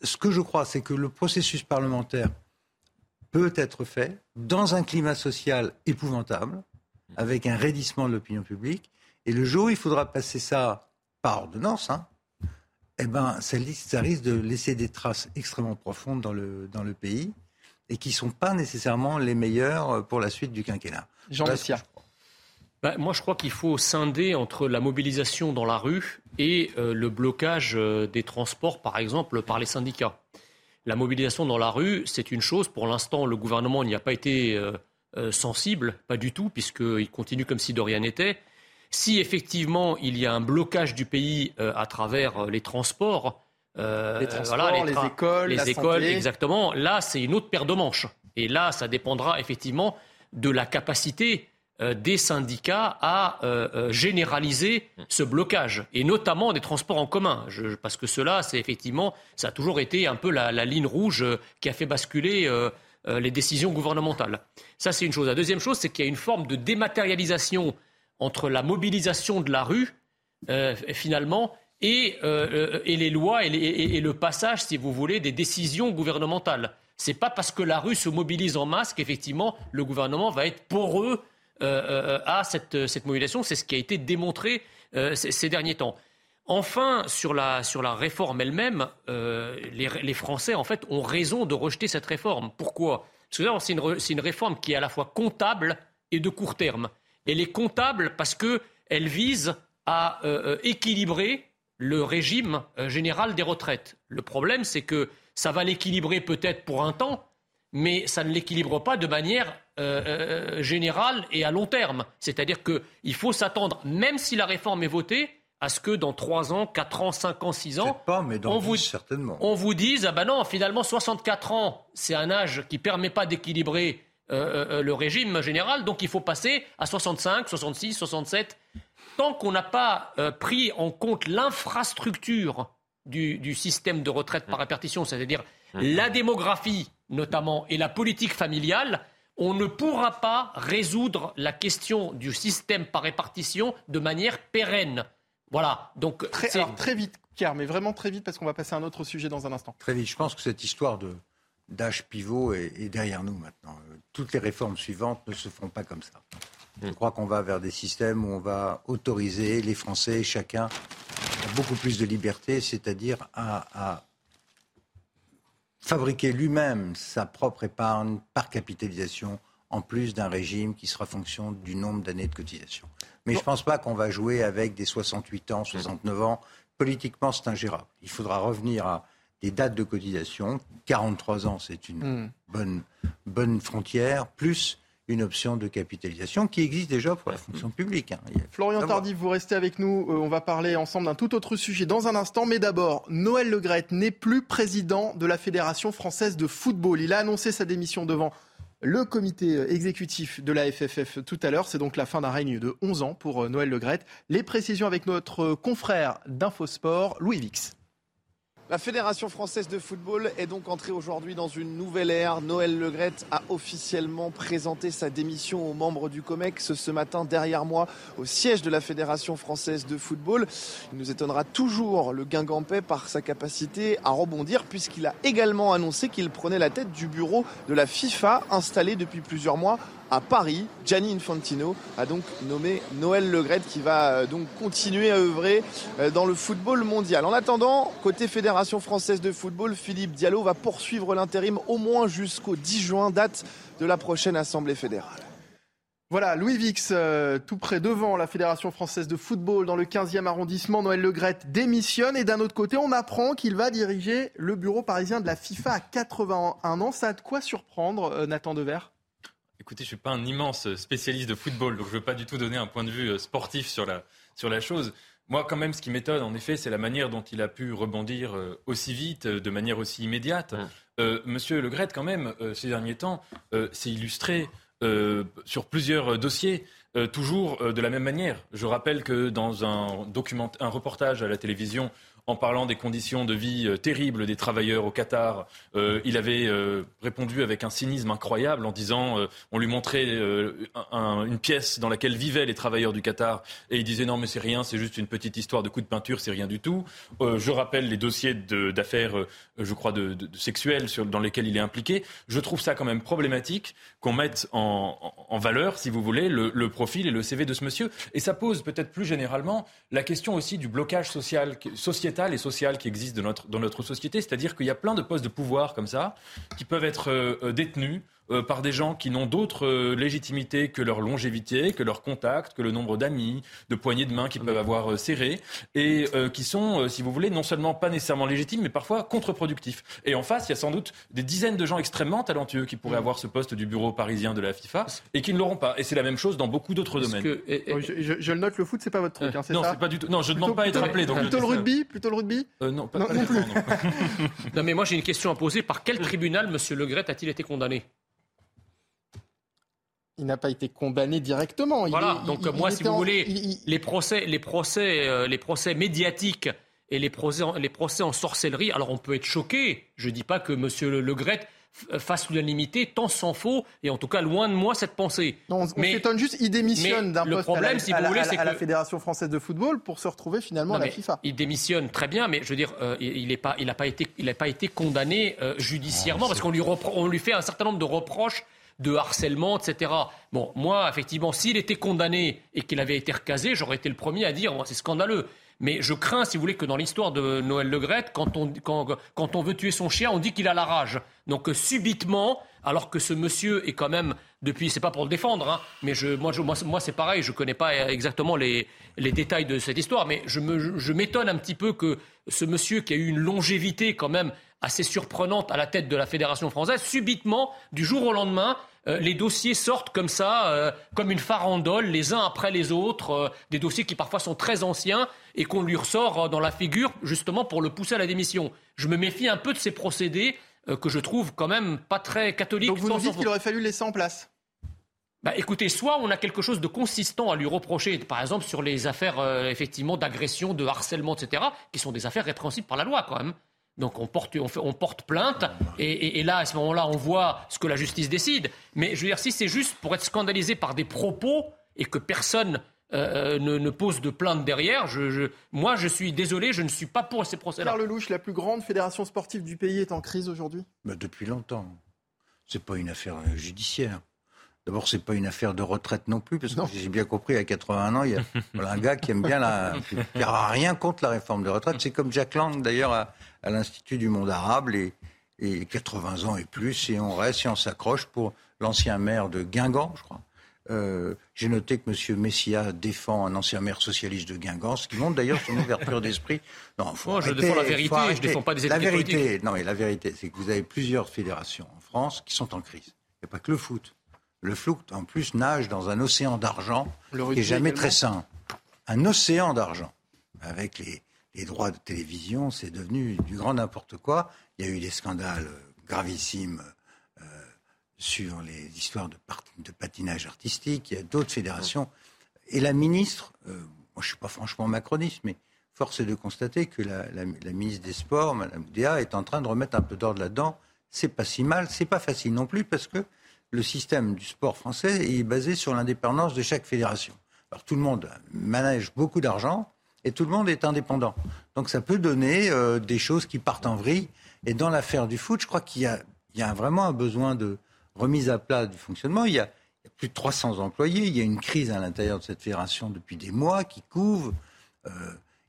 ce que je crois, c'est que le processus parlementaire peut être fait dans un climat social épouvantable, avec un raidissement de l'opinion publique. Et le jour où il faudra passer ça par ordonnance, hein, eh ben, ça, risque de laisser des traces extrêmement profondes dans le, dans le pays et qui ne sont pas nécessairement les meilleures pour la suite du quinquennat. Jean Messia. Bah, moi, je crois qu'il faut scinder entre la mobilisation dans la rue et euh, le blocage euh, des transports, par exemple, par les syndicats. La mobilisation dans la rue, c'est une chose. Pour l'instant, le gouvernement n'y a pas été euh, sensible, pas du tout, puisqu'il continue comme si de rien n'était. Si effectivement il y a un blocage du pays euh, à travers euh, les transports, euh, les, transports les, écoles, les écoles, exactement, là c'est une autre paire de manches. Et là, ça dépendra effectivement de la capacité des syndicats à généraliser ce blocage, et notamment des transports en commun, parce que cela, c'est effectivement, ça a toujours été un peu la, ligne rouge qui a fait basculer les décisions gouvernementales. Ça, c'est une chose. La deuxième chose, c'est qu'il y a une forme de dématérialisation entre la mobilisation de la rue, euh, finalement, et, et les lois et, le passage, si vous voulez, des décisions gouvernementales. C'est pas parce que la rue se mobilise en masse qu'effectivement le gouvernement va être poreux à cette, cette mobilisation. C'est ce qui a été démontré ces derniers temps. Enfin, sur la, sur la réforme elle-même, euh, les, les, Français, en fait, ont raison de rejeter cette réforme. Pourquoi? Parce que c'est une, une, réforme qui est à la fois comptable et de court terme. Elle est comptable parce qu'elle vise à euh, euh, équilibrer le régime général des retraites. Le problème, c'est que ça va l'équilibrer peut-être pour un temps, mais ça ne l'équilibre pas de manière générale et à long terme. C'est-à-dire qu'il faut s'attendre, même si la réforme est votée, à ce que dans 3 ans, 4 ans, 5 ans, 6 ans, pas, mais dans on, vous, certainement. on vous dise, ah ben non, finalement 64 ans, c'est un âge qui ne permet pas d'équilibrer euh, euh, euh, le régime général, donc il faut passer à 65, 66, 67. Tant qu'on n'a pas pris en compte l'infrastructure du, du, système de retraite par répartition, c'est-à-dire la démographie notamment et la politique familiale, on ne pourra pas résoudre la question du système par répartition de manière pérenne. Voilà. Donc très, très vite, Pierre, mais vraiment très vite parce qu'on va passer à un autre sujet dans un instant. Très vite. Je pense que cette histoire de d'âge pivot est, derrière nous maintenant. Toutes les réformes suivantes ne se font pas comme ça. Je mm. crois qu'on va vers des systèmes où on va autoriser les Français, chacun, à beaucoup plus de liberté, c'est-à-dire à, à fabriquer lui-même sa propre épargne par capitalisation, en plus d'un régime qui sera fonction du nombre d'années de cotisation. Mais je ne pense pas qu'on va jouer avec des 68 ans, 69 ans. Politiquement, c'est ingérable. Il faudra revenir à des dates de cotisation. 43 ans, c'est une hmm. bonne, bonne frontière, plus une option de capitalisation qui existe déjà pour la fonction publique. Hein. Florian Tardif, vous restez avec nous. Euh, on va parler ensemble d'un tout autre sujet dans un instant. Mais d'abord, Noël Legrette n'est plus président de la Fédération française de football. Il a annoncé sa démission devant le comité euh, exécutif de la FFF tout à l'heure. C'est donc la fin d'un règne de 11 ans pour euh, Noël Legrette. Les précisions avec notre confrère d'Infosport, Louis Vix. La Fédération française de football est donc entrée aujourd'hui dans une nouvelle ère. Noël Legrette a officiellement présenté sa démission aux membres du COMEX ce matin derrière moi au siège de la Fédération française de football. Il nous étonnera toujours le Guingampais par sa capacité à rebondir puisqu'il a également annoncé qu'il prenait la tête du bureau de la FIFA installé depuis plusieurs mois à Paris. Gianni Infantino a donc nommé Noël Legrette qui va euh, donc continuer à œuvrer euh, dans le football mondial. En attendant, côté Fédération française de football, Philippe Diallo va poursuivre l'intérim au moins jusqu'au 10 juin, date de la prochaine Assemblée fédérale. Voilà, Louis Vix, euh, tout près devant la Fédération française de football, dans le 15e arrondissement, Noël Legrette démissionne. Et d'un autre côté, on apprend qu'il va diriger le bureau parisien de la FIFA à 81 ans. Ça a de quoi surprendre, Nathan Dever Écoutez, je suis pas un immense spécialiste de football, donc je veux pas du tout donner un point de vue euh, sportif sur la, sur la chose. Moi, quand même, ce qui m'étonne, en effet, c'est la manière dont il a pu rebondir euh, aussi vite, euh, de manière aussi immédiate. Monsieur Le Gret, quand même, ces derniers temps, s'est illustré sur plusieurs dossiers. toujours de la même manière. Je rappelle que dans un, document, un reportage à la télévision en parlant des conditions de vie euh, terribles des travailleurs au Qatar. Euh, il avait euh, répondu avec un cynisme incroyable en disant, on lui montrait une pièce dans laquelle vivaient les travailleurs du Qatar et il disait non mais c'est rien, c'est juste une petite histoire de coup de peinture, c'est rien du tout. je rappelle les dossiers d'affaires, je crois, de, sexuelles dans lesquels il est impliqué. Je trouve ça quand même problématique qu'on mette en, valeur, si vous voulez, le, le, profil et le CV de ce monsieur. Et ça pose peut-être plus généralement la question aussi du blocage social, et sociale qui existe dans notre société. C'est-à-dire qu'il y a plein de postes de pouvoir comme ça qui peuvent être euh, euh, détenus euh, par des gens qui n'ont d'autre euh, légitimité que leur longévité, que leur contact, que le nombre d'amis, de poignées de main qu'ils peuvent avoir euh, serrées, et qui sont, si vous voulez, non seulement pas nécessairement légitimes, mais parfois contre-productifs. Et en face, il y a sans doute des dizaines de gens extrêmement talentueux qui pourraient mm. avoir ce poste du bureau parisien de la FIFA et qui ne l'auront pas. Et c'est la même chose dans beaucoup d'autres domaines. je, le note, le foot, c'est pas votre truc, hein, c'est Non, c'est pas du tout. Non, je ne demande pas à être appelé. plutôt le rugby, plutôt le rugby. non, pas, non, plus. <laughs> non, mais moi j'ai une question à poser. Par quel tribunal M. Legret a-t-il été condamné? Il n'a pas été condamné directement. Voilà, donc moi, si vous voulez, les procès, les procès, euh, les procès médiatiques et les procès, les procès en sorcellerie, alors on peut être choqué. Je ne dis pas que M. Le, fasse l'unanimité, tant s'en faut, et en tout cas loin de moi cette pensée. on, s'étonne juste, il démissionne d'un poste problème, à, la, si vous voulez, à la Fédération française de football pour se retrouver finalement à la FIFA. Il démissionne très bien, mais je veux dire, euh, il n'a pas, il pas, été, il pas été condamné euh, judiciairement parce qu'on lui, on lui fait un certain nombre de reproches de harcèlement, etc. Bon, moi, effectivement, s'il était condamné et qu'il avait été recasé, j'aurais été le premier à dire, c'est scandaleux. Mais je crains, si vous voulez, que dans l'histoire de Noël Legrette, quand quand, on veut tuer son chien, on dit qu'il a la rage. Donc euh, subitement, alors que ce monsieur est quand même depuis, c'est pas pour le défendre, hein, mais moi, moi, moi c'est pareil, je connais pas exactement les, détails de cette histoire, mais je m'étonne un petit peu que ce monsieur qui a eu une longévité quand même assez surprenante à la tête de la Fédération française, subitement, du jour au lendemain, euh, les dossiers sortent comme ça, euh, comme une farandole, les uns après les autres, euh, des dossiers qui parfois sont très anciens et qu'on lui ressort dans la figure justement pour le pousser à la démission. Je me méfie un peu de ces procédés que je trouve quand même pas très catholiques. Donc vous nous dites qu'il aurait fallu laisser en place bah, écoutez, soit on a quelque chose de consistant à lui reprocher, par exemple sur les affaires effectivement d'agression, de harcèlement, etc., qui sont des affaires répréhensibles par la loi quand même. Donc on porte, on, porte plainte et, là, à ce moment-là, on voit ce que la justice décide. Mais je veux dire, si c'est juste pour être scandalisé par des propos et que personne euh, ne, pose de plainte derrière, je, moi je suis désolé, je ne suis pas pour ces procès-là. Pierre Lelouch, la plus grande fédération sportive du pays est en crise aujourd'hui? Bah, Depuis longtemps. Ce n'est pas une affaire euh, judiciaire. D'abord, c'est pas une affaire de retraite non plus, parce que j'ai bien compris, à 81 ans, il y a <laughs> un gars qui aime bien la. qui n'a rien contre la réforme de retraite. C'est comme Jack Lang, d'ailleurs, à, l'Institut du monde arabe, et, et, 80 ans et plus, et on reste et on s'accroche pour l'ancien maire de Guingamp, je crois. Euh, j'ai noté que M. Messia défend un ancien maire socialiste de Guingamp, ce qui montre d'ailleurs son ouverture d'esprit. <laughs> Non, faut je défends la vérité, je ne défends pas des La vérité, non, mais la vérité, c'est que vous avez plusieurs fédérations en France qui sont en crise. Il n'y a pas que le foot. Le flou, en plus, nage dans un océan d'argent qui n'est jamais très sain. Un océan d'argent. Avec les, droits de télévision, c'est devenu du grand n'importe quoi. Il y a eu des scandales gravissimes euh, sur les histoires de, patinage artistique. Il y a d'autres fédérations. Et la ministre, euh, moi je ne suis pas franchement macroniste, mais force est de constater que la, ministre des Sports, Mme Oudéa, est en train de remettre un peu d'ordre là-dedans. C'est pas si mal, c'est pas facile non plus parce que le système du sport français est basé sur l'indépendance de chaque fédération. Alors tout le monde manage beaucoup d'argent et tout le monde est indépendant. Donc ça peut donner euh, des choses qui partent en vrille. Et dans l'affaire du foot, je crois qu'il y, a, vraiment un besoin de remise à plat du fonctionnement. Il y, a, plus de 300 employés. Il y a une crise à l'intérieur de cette fédération depuis des mois qui couve. Euh,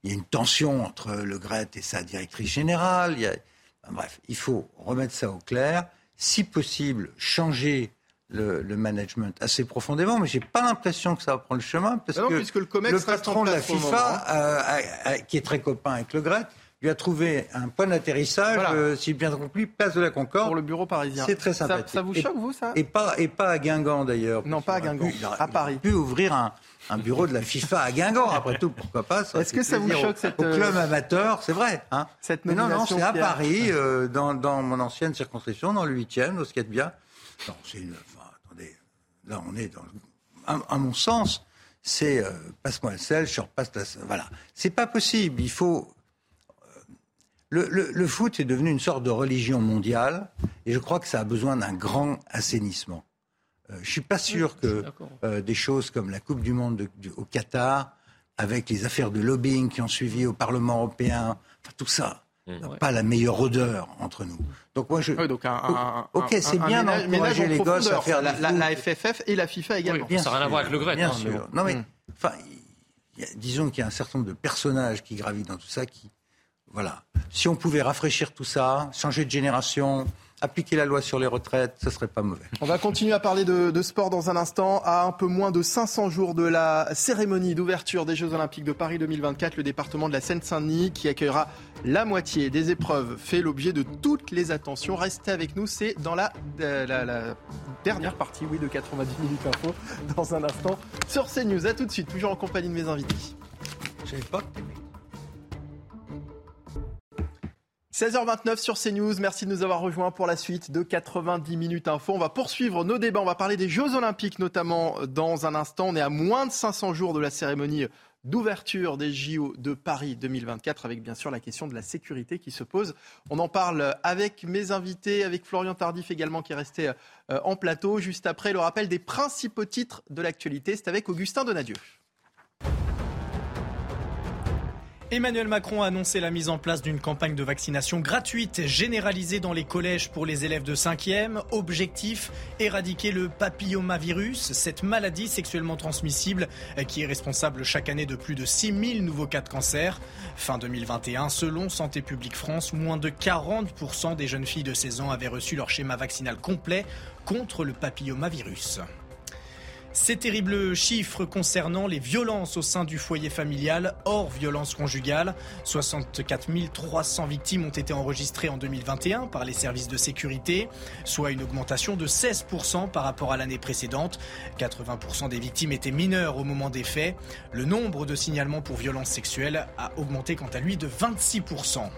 il y a une tension entre Le Gret et sa directrice générale. bref, il faut remettre ça au clair si possible, changer le, management assez profondément, mais j'ai pas l'impression que ça va prendre le chemin parce que, le, patron de la FIFA, euh, qui est très copain avec le Grec, lui a trouvé un point d'atterrissage, euh, si bien compris, place de la Concorde. Pour le bureau parisien. C'est très sympathique. Ça, vous choque, vous, ça? et pas, et pas à Guingamp, d'ailleurs. Non, pas à Guingamp, à Paris. Il pu ouvrir un, un bureau de la FIFA à Guingamp, après tout, pourquoi pas Est-ce que ça vous choque cette... Au club euh, amateur, c'est vrai. Hein cette Mais non, non, c'est à Paris, euh, dans, dans, mon ancienne circonscription, dans le 8e, au Skatebiat. Non, c'est une... Enfin, là, on est dans... À, mon sens, c'est euh, passe-moi le sel, je repasse la... Voilà. C'est pas possible, il faut... Le, le, le, foot est devenu une sorte de religion mondiale et je crois que ça a besoin d'un grand assainissement. Euh, je ne suis pas sûr que euh, des choses comme la Coupe du Monde au Qatar, avec les affaires de lobbying qui ont suivi au Parlement européen, tout ça, mmh. pas la meilleure odeur entre nous. Donc moi je. donc un, ok, c'est bien d'encourager les gosses à faire la, la, FFF et la FIFA également. ça n'a rien à voir avec le grec. Bien hein, sûr. Non mais, mmh. enfin, disons qu'il y a un certain nombre de personnages qui gravitent dans tout ça qui, voilà. Si on pouvait rafraîchir tout ça, changer de génération, appliquer la loi sur les retraites, ce serait pas mauvais. On va continuer à parler de, sport dans un instant. À un peu moins de 500 jours de la cérémonie d'ouverture des Jeux Olympiques de Paris 2024, le département de la Seine-Saint-Denis, qui accueillera la moitié des épreuves, fait l'objet de toutes les attentions. Restez avec nous, c'est dans la, la, dernière partie, oui, de 90 minutes info, dans un instant, sur CNews. A tout de suite, toujours en compagnie de mes invités. Je pas 16h29 sur CNews. Merci de nous avoir rejoints pour la suite de 90 minutes info. On va poursuivre nos débats. On va parler des Jeux Olympiques notamment dans un instant. On est à moins de 500 jours de la cérémonie d'ouverture des JO de Paris 2024 avec bien sûr la question de la sécurité qui se pose. On en parle avec mes invités, avec Florian Tardif également qui est resté euh, en plateau. Juste après le rappel des principaux titres de l'actualité, c'est avec Augustin Donadieu. Emmanuel Macron a annoncé la mise en place d'une campagne de vaccination gratuite généralisée dans les collèges pour les élèves de 5e. Objectif, éradiquer le papillomavirus, cette maladie sexuellement transmissible qui est responsable chaque année de plus de 6000 nouveaux cas de cancer. Fin 2021, selon Santé publique France, moins de 40% des jeunes filles de 16 ans avaient reçu leur schéma vaccinal complet contre le papillomavirus. Ces terribles chiffres concernant les violences au sein du foyer familial, hors violence conjugale. 64 300 victimes ont été enregistrées en 2021 par les services de sécurité, soit une augmentation de 16% par rapport à l'année précédente. 80% des victimes étaient mineures au moment des faits. Le nombre de signalements pour violences sexuelles a augmenté quant à lui de 26%.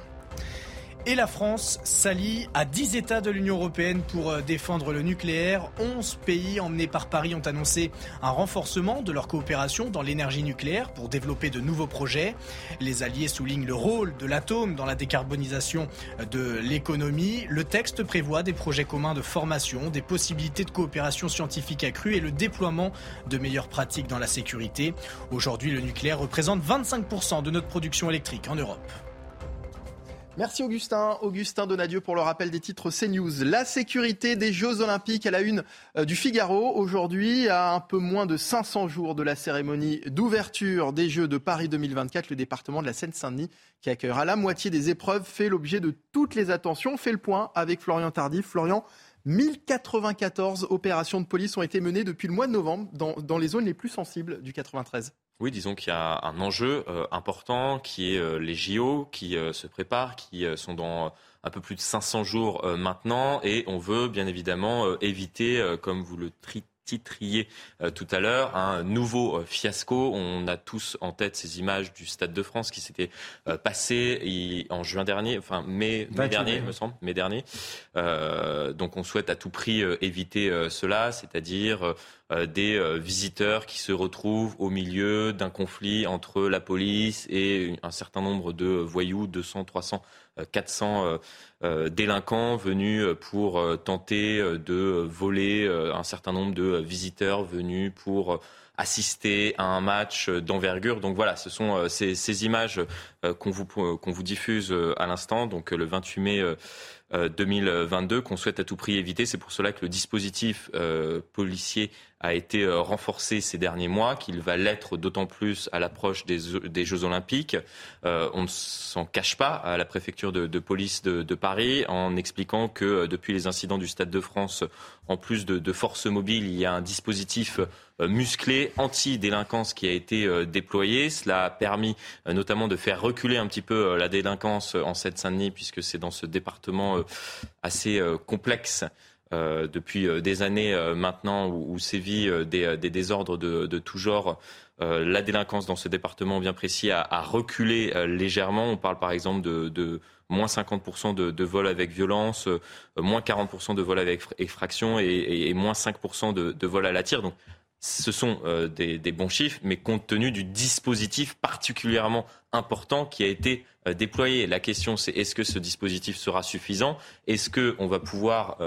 Et la France s'allie à 10 États de l'Union européenne pour euh, défendre le nucléaire. 11 pays emmenés par Paris ont annoncé un renforcement de leur coopération dans l'énergie nucléaire pour développer de nouveaux projets. Les alliés soulignent le rôle de l'atome dans la décarbonisation de l'économie. Le texte prévoit des projets communs de formation, des possibilités de coopération scientifique accrue et le déploiement de meilleures pratiques dans la sécurité. Aujourd'hui, le nucléaire représente 25% de notre production électrique en Europe. Merci Augustin. Augustin Donadieu pour le rappel des titres CNews. La sécurité des Jeux Olympiques à la une euh, du Figaro. Aujourd'hui, à un peu moins de 500 jours de la cérémonie d'ouverture des Jeux de Paris 2024, le département de la Seine-Saint-Denis, qui accueillera la moitié des épreuves, fait l'objet de toutes les attentions. On fait le point avec Florian Tardif. Florian, 1094 opérations de police ont été menées depuis le mois de novembre dans, dans les zones les plus sensibles du 93. Oui, disons qu'il y a un enjeu euh, important qui est euh, les JO qui euh, se préparent, qui sont dans un peu plus de 500 jours maintenant, et on veut bien évidemment éviter, comme vous le titriez tout à l'heure, un nouveau fiasco. On a tous en tête ces images du Stade de France qui s'était passé en juin dernier, enfin mai, mai dernier, me semble, mai dernier. donc on souhaite à tout prix éviter cela, c'est-à-dire euh, des euh, visiteurs qui se retrouvent au milieu d'un conflit entre la police et un certain nombre de voyous, 200, 300, 400 délinquants venus pour tenter de voler un certain nombre de visiteurs venus pour assister à un match d'envergure. Donc voilà, ce sont ces, images qu'on vous diffuse à l'instant, donc le 28 mai 2022, qu'on souhaite à tout prix éviter. C'est pour cela que le dispositif policier a été euh, renforcé ces derniers mois, qu'il va l'être d'autant plus à l'approche des, Jeux Olympiques. Euh, on ne s'en cache pas à la préfecture de, police de, Paris en expliquant que euh, depuis les incidents du Stade de France, en plus de, de forces mobiles, il y a un dispositif musclé anti-délinquance qui a été déployé. Cela a permis notamment de faire reculer un petit peu la délinquance en Seine-Saint-Denis, puisque c'est dans ce département assez complexe euh, depuis euh, des années euh, maintenant où, sévit des, désordres de, tout genre. la délinquance dans ce département bien précis a, a reculé légèrement. On parle par exemple de, moins 50% de, vols avec violence, moins 40% de vols avec effraction et, moins 5% de, vols à la tire. Donc ce sont des, des, bons chiffres, mais compte tenu du dispositif particulièrement important qui a été déployé. La question, c'est est-ce que ce dispositif sera suffisant? Est-ce qu'on va pouvoir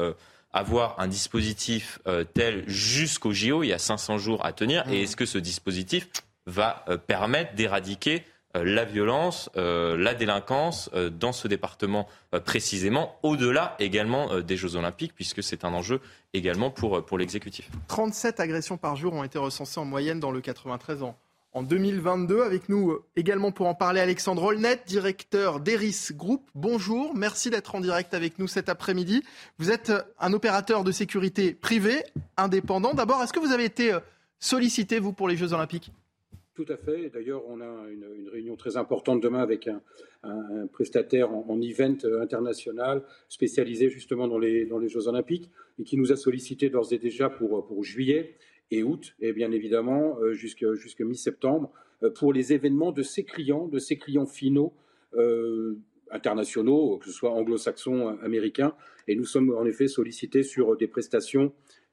avoir un dispositif euh, tel jusqu'au JO, il y a 500 jours à tenir, et mmh. est-ce que ce dispositif va euh, permettre d'éradiquer euh, la violence, la délinquance dans ce département précisément, au-delà également des Jeux Olympiques, puisque c'est un enjeu également pour, pour l'exécutif? 37 agressions par jour ont été recensées en moyenne dans le 93 ans en 2022. Avec nous euh, également pour en parler Alexandre Olnet, directeur d'Eris Group. Bonjour, merci d'être en direct avec nous cet après-midi. Vous êtes euh, un opérateur de sécurité privé, indépendant. D'abord, est-ce que vous avez été euh, sollicité, vous, pour les Jeux Olympiques? Tout à fait. D'ailleurs, on a une, réunion très importante demain avec un, prestataire en, event international spécialisé justement dans les, Jeux Olympiques et qui nous a sollicité d'ores et déjà pour juillet et août, et bien évidemment euh, jusqu'à mi-septembre, euh, pour les événements de ses clients, de ses clients finaux, euh, internationaux, que ce soit anglo-saxons, américains, et nous sommes en effet sollicités sur des prestations.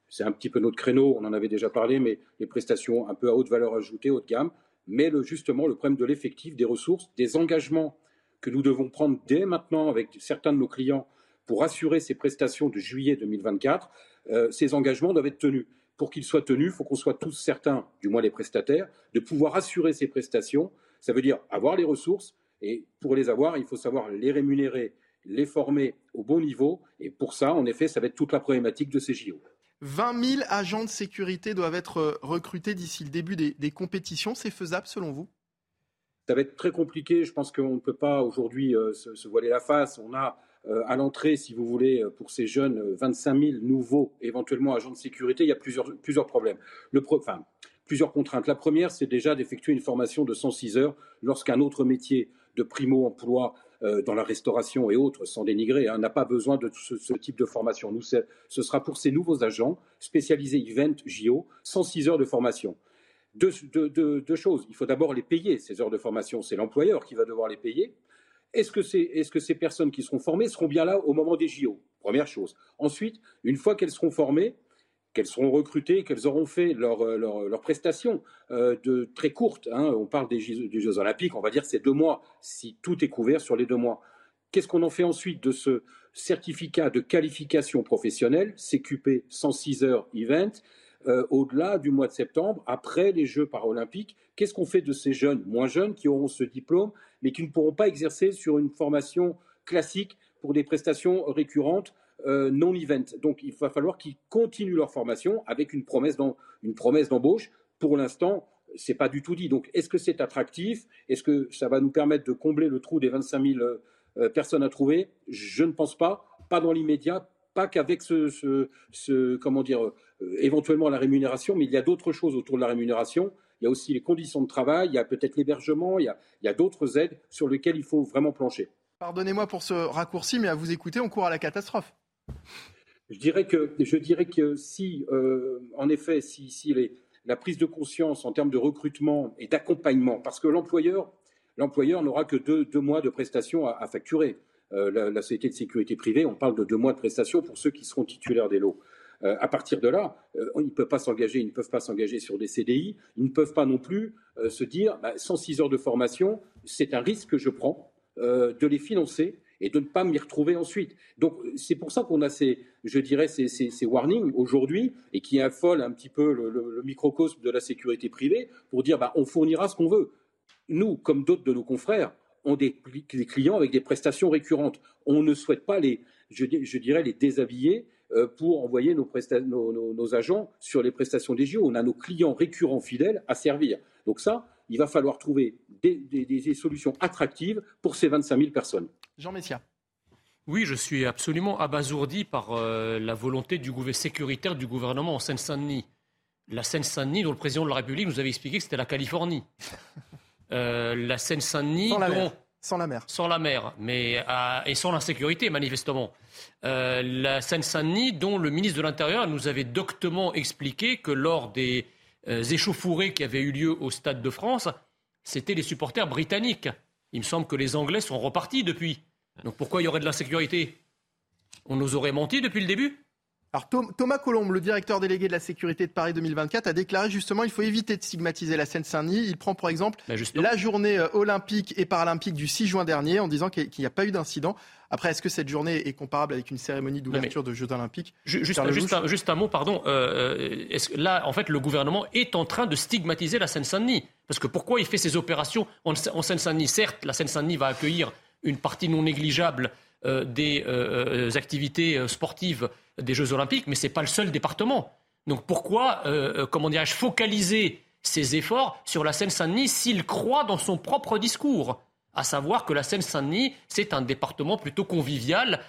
C'est un petit peu notre créneau, on en avait déjà parlé, mais des prestations un peu à haute valeur ajoutée, haut de gamme. Mais justement, le problème de l'effectif, des ressources, des engagements que nous devons prendre dès maintenant avec certains de nos clients pour assurer ces prestations de juillet 2024, euh, ces engagements doivent être tenus. Pour qu'ils soient tenus, il faut qu'on soit tous certains, du moins les prestataires, de pouvoir assurer ces prestations. Ça veut dire avoir les ressources, et pour les avoir, il faut savoir les rémunérer, les former au bon niveau. Et pour ça, en effet, ça va être toute la problématique de ces JO. 20 000 agents de sécurité doivent être recrutés d'ici le début des, des compétitions. C'est faisable selon vous? Ça va être très compliqué. Je pense qu'on ne peut pas aujourd'hui euh, se, voiler la face. On a euh, à l'entrée, si vous voulez, pour ces jeunes, 25 000 nouveaux, éventuellement agents de sécurité. Il y a plusieurs, plusieurs problèmes. Le pro, enfin, plusieurs contraintes. La première, c'est déjà d'effectuer une formation de 106 heures lorsqu'un autre métier de primo-emploi euh, dans la restauration et autres, sans dénigrer, hein, n'a pas besoin de ce, ce, type de formation. Nous, ce sera pour ces nouveaux agents spécialisés event JO, 106 heures de formation. Deux, choses. Il faut d'abord les payer, ces heures de formation. C'est l'employeur qui va devoir les payer. Est-ce que, ces personnes qui seront formées seront bien là au moment des JO Première chose. Ensuite, une fois qu'elles seront formées, qu'elles seront recrutées, qu'elles auront fait leurs leur, leur prestations euh, de très courtes. Hein. On parle des Jeux, des Jeux Olympiques, on va dire c'est deux mois, si tout est couvert sur les deux mois. Qu'est-ce qu'on en fait ensuite de ce certificat de qualification professionnelle, CQP 106 heures event, euh, au-delà du mois de septembre, après les Jeux paralympiques Qu'est-ce qu'on fait de ces jeunes, moins jeunes, qui auront ce diplôme, mais qui ne pourront pas exercer sur une formation classique pour des prestations récurrentes euh, non-event. Donc il va falloir qu'ils continuent leur formation avec une promesse d'embauche. Pour l'instant, c'est pas du tout dit. Donc est-ce que c'est attractif? Est-ce que ça va nous permettre de combler le trou des 25 000 euh, personnes à trouver? Je ne pense pas. Pas dans l'immédiat. Pas qu'avec ce, ce, ce, comment dire, euh, éventuellement la rémunération, mais il y a d'autres choses autour de la rémunération. Il y a aussi les conditions de travail, il y a peut-être l'hébergement, il y a, il y a d'autres aides sur lesquelles il faut vraiment plancher. Pardonnez-moi pour ce raccourci, mais à vous écouter, on court à la catastrophe. Je dirais que, je dirais que si, euh, en effet, si, si les, la prise de conscience en termes de recrutement et d'accompagnement, parce que l'employeur, l'employeur n'aura que deux, deux, mois de prestations à, à facturer. Euh, la, société de sécurité privée, on parle de deux mois de prestations pour ceux qui seront titulaires des lots. Euh, à partir de là, euh, ils ne peuvent pas s'engager, ils ne peuvent pas s'engager sur des CDI, ils ne peuvent pas non plus se dire, bah, 106 heures de formation, c'est un risque que je prends de les financer et de ne pas m'y retrouver ensuite. Donc c'est pour ça qu'on a ces, je dirais, ces, ces, warnings aujourd'hui et qui affolent un petit peu le, microcosme de la sécurité privée pour dire bah, on fournira ce qu'on veut. Nous, comme d'autres de nos confrères, ont des, des, clients avec des prestations récurrentes. On ne souhaite pas les, je, je dirais, les déshabiller euh, pour envoyer nos, nos, nos, nos, agents sur les prestations des JO. On a nos clients récurrents fidèles à servir. Donc ça, il va falloir trouver des, des, des solutions attractives pour ces 25 000 personnes. Jean Messia. Oui, je suis absolument abasourdi par euh, la volonté du sécuritaire du gouvernement en Seine-Saint-Denis. La Seine-Saint-Denis, dont le président de la République nous avait expliqué que c'était la Californie. Euh, la Seine-Saint-Denis, sans, dont... sans la mer. Sans la mer, mais à... et sans l'insécurité, manifestement. Euh, la Seine-Saint-Denis, dont le ministre de l'Intérieur nous avait doctement expliqué que lors des euh, échauffourées qui avaient eu lieu au Stade de France, c'était les supporters britanniques. Il me semble que les Anglais sont repartis depuis. Donc pourquoi il y aurait de l'insécurité? On nous aurait menti depuis le début? Alors Thomas Colombe, le directeur délégué de la sécurité de Paris 2024, a déclaré justement qu'il faut éviter de stigmatiser la Seine-Saint-Denis. Il prend pour exemple la journée euh, olympique et paralympique du 6 juin dernier en disant qu'il n'y a pas eu d'incident. Après, est-ce que cette journée est comparable avec une cérémonie d'ouverture de Jeux olympiques juste, juste, un, juste, un, mot, pardon. Euh, que là, en fait, le gouvernement est en train de stigmatiser la Seine-Saint-Denis? Parce que pourquoi il fait ces opérations en, en Seine-Saint-Denis? Certes, la Seine-Saint-Denis va accueillir une partie non négligeable euh, des euh, activités sportives des Jeux Olympiques, mais ce n'est pas le seul département. Donc pourquoi, euh, comment dirais-je, focaliser ses efforts sur la Seine-Saint-Denis s'il croit dans son propre discours? À savoir que la Seine-Saint-Denis, c'est un département plutôt convivial,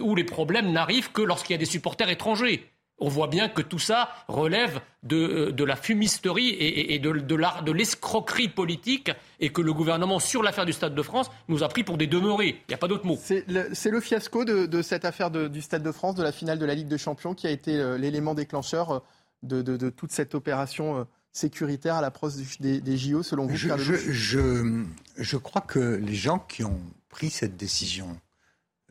où les problèmes n'arrivent que lorsqu'il y a des supporters étrangers. On voit bien que tout ça relève de, de la fumisterie et, et de, de l'escroquerie politique et que le gouvernement, sur l'affaire du Stade de France, nous a pris pour des demeurés. Il n'y a pas d'autre mot. C'est le, le, fiasco de, de cette affaire du Stade de France, de la finale de la Ligue des Champions, qui a été euh, l'élément déclencheur de, de, toute cette opération euh, sécuritaire à l'approche des, des, JO, selon vous je, je, je, je, crois que les gens qui ont pris cette décision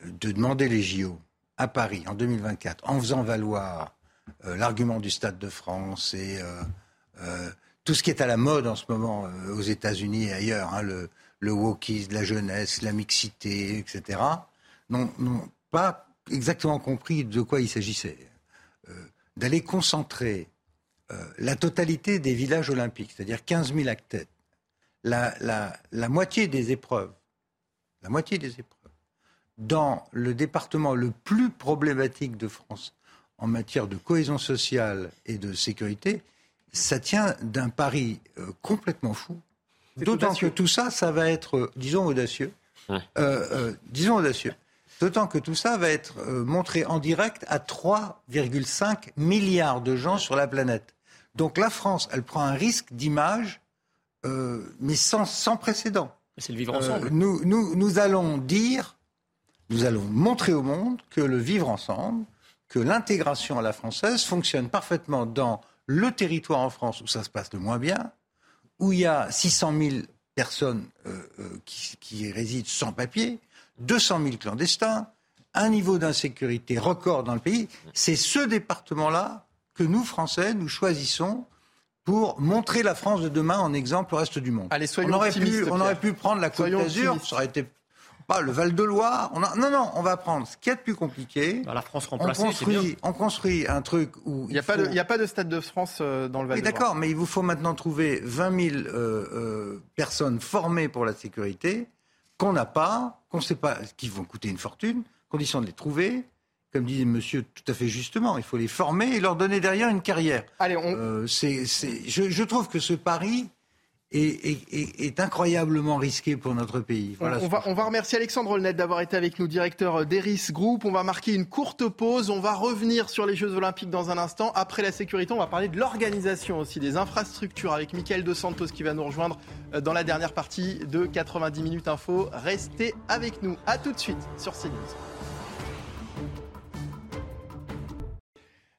euh, de demander les JO à Paris en 2024 en faisant valoir euh, l'argument du Stade de France et euh, tout ce qui est à la mode en ce moment aux États-Unis et ailleurs, hein, le, le wokisme, la jeunesse, la mixité, etc., n'ont pas exactement compris de quoi il s'agissait. D'aller concentrer la totalité des villages olympiques, c'est-à-dire 15 000 athlètes, la, la moitié des épreuves, la moitié des épreuves, dans le département le plus problématique de France en matière de cohésion sociale et de sécurité, ça tient d'un pari euh, complètement fou. D'autant que tout ça, ça va être, euh, disons, audacieux. Euh, disons audacieux. D'autant que tout ça va être montré en direct à 3,5 milliards de gens sur la planète. Donc la France, elle prend un risque d'image, mais sans, sans précédent. C'est le vivre ensemble. nous, nous, nous allons dire nous allons montrer au monde que le vivre ensemble, que l'intégration à la française fonctionne parfaitement dans le territoire en France où ça se passe le moins bien, où il y a 600 000 personnes euh, euh, qui, résident sans papier, 200 000 clandestins, un niveau d'insécurité record dans le pays. C'est ce département-là que nous, Français, nous choisissons pour montrer la France de demain en exemple au reste du monde. Allez, soyons on aurait pu, on aurait pu prendre la Côte d'Azur, ça aurait été pas le Val-de-Loire. Non, non, on va prendre ce qui est de plus compliqué. Bah, la France on construit, on construit un truc où. Il n'y a, pas de, a pas de Stade de France euh, dans le Val-de-Loire. D'accord, mais il vous faut maintenant trouver 20 000 euh, euh, personnes formées pour la sécurité qu'on n'a pas, qu'on ne sait pas, qui vont coûter une fortune. Condition de les trouver. Comme dit monsieur tout à fait justement, il faut les former et leur donner derrière une carrière. Allez, on... je, je trouve que ce pari, est, incroyablement risqué pour notre pays. on, va, on, va, remercier Alexandre Olnet d'avoir été avec nous, directeur d'Eris Group. On va marquer une courte pause. On va revenir sur les Jeux Olympiques dans un instant. Après la sécurité, on va parler de l'organisation aussi, des infrastructures avec Michael Dos Santos qui va nous rejoindre euh, dans la dernière partie de 90 minutes info. Restez avec nous. À tout de suite sur CNews.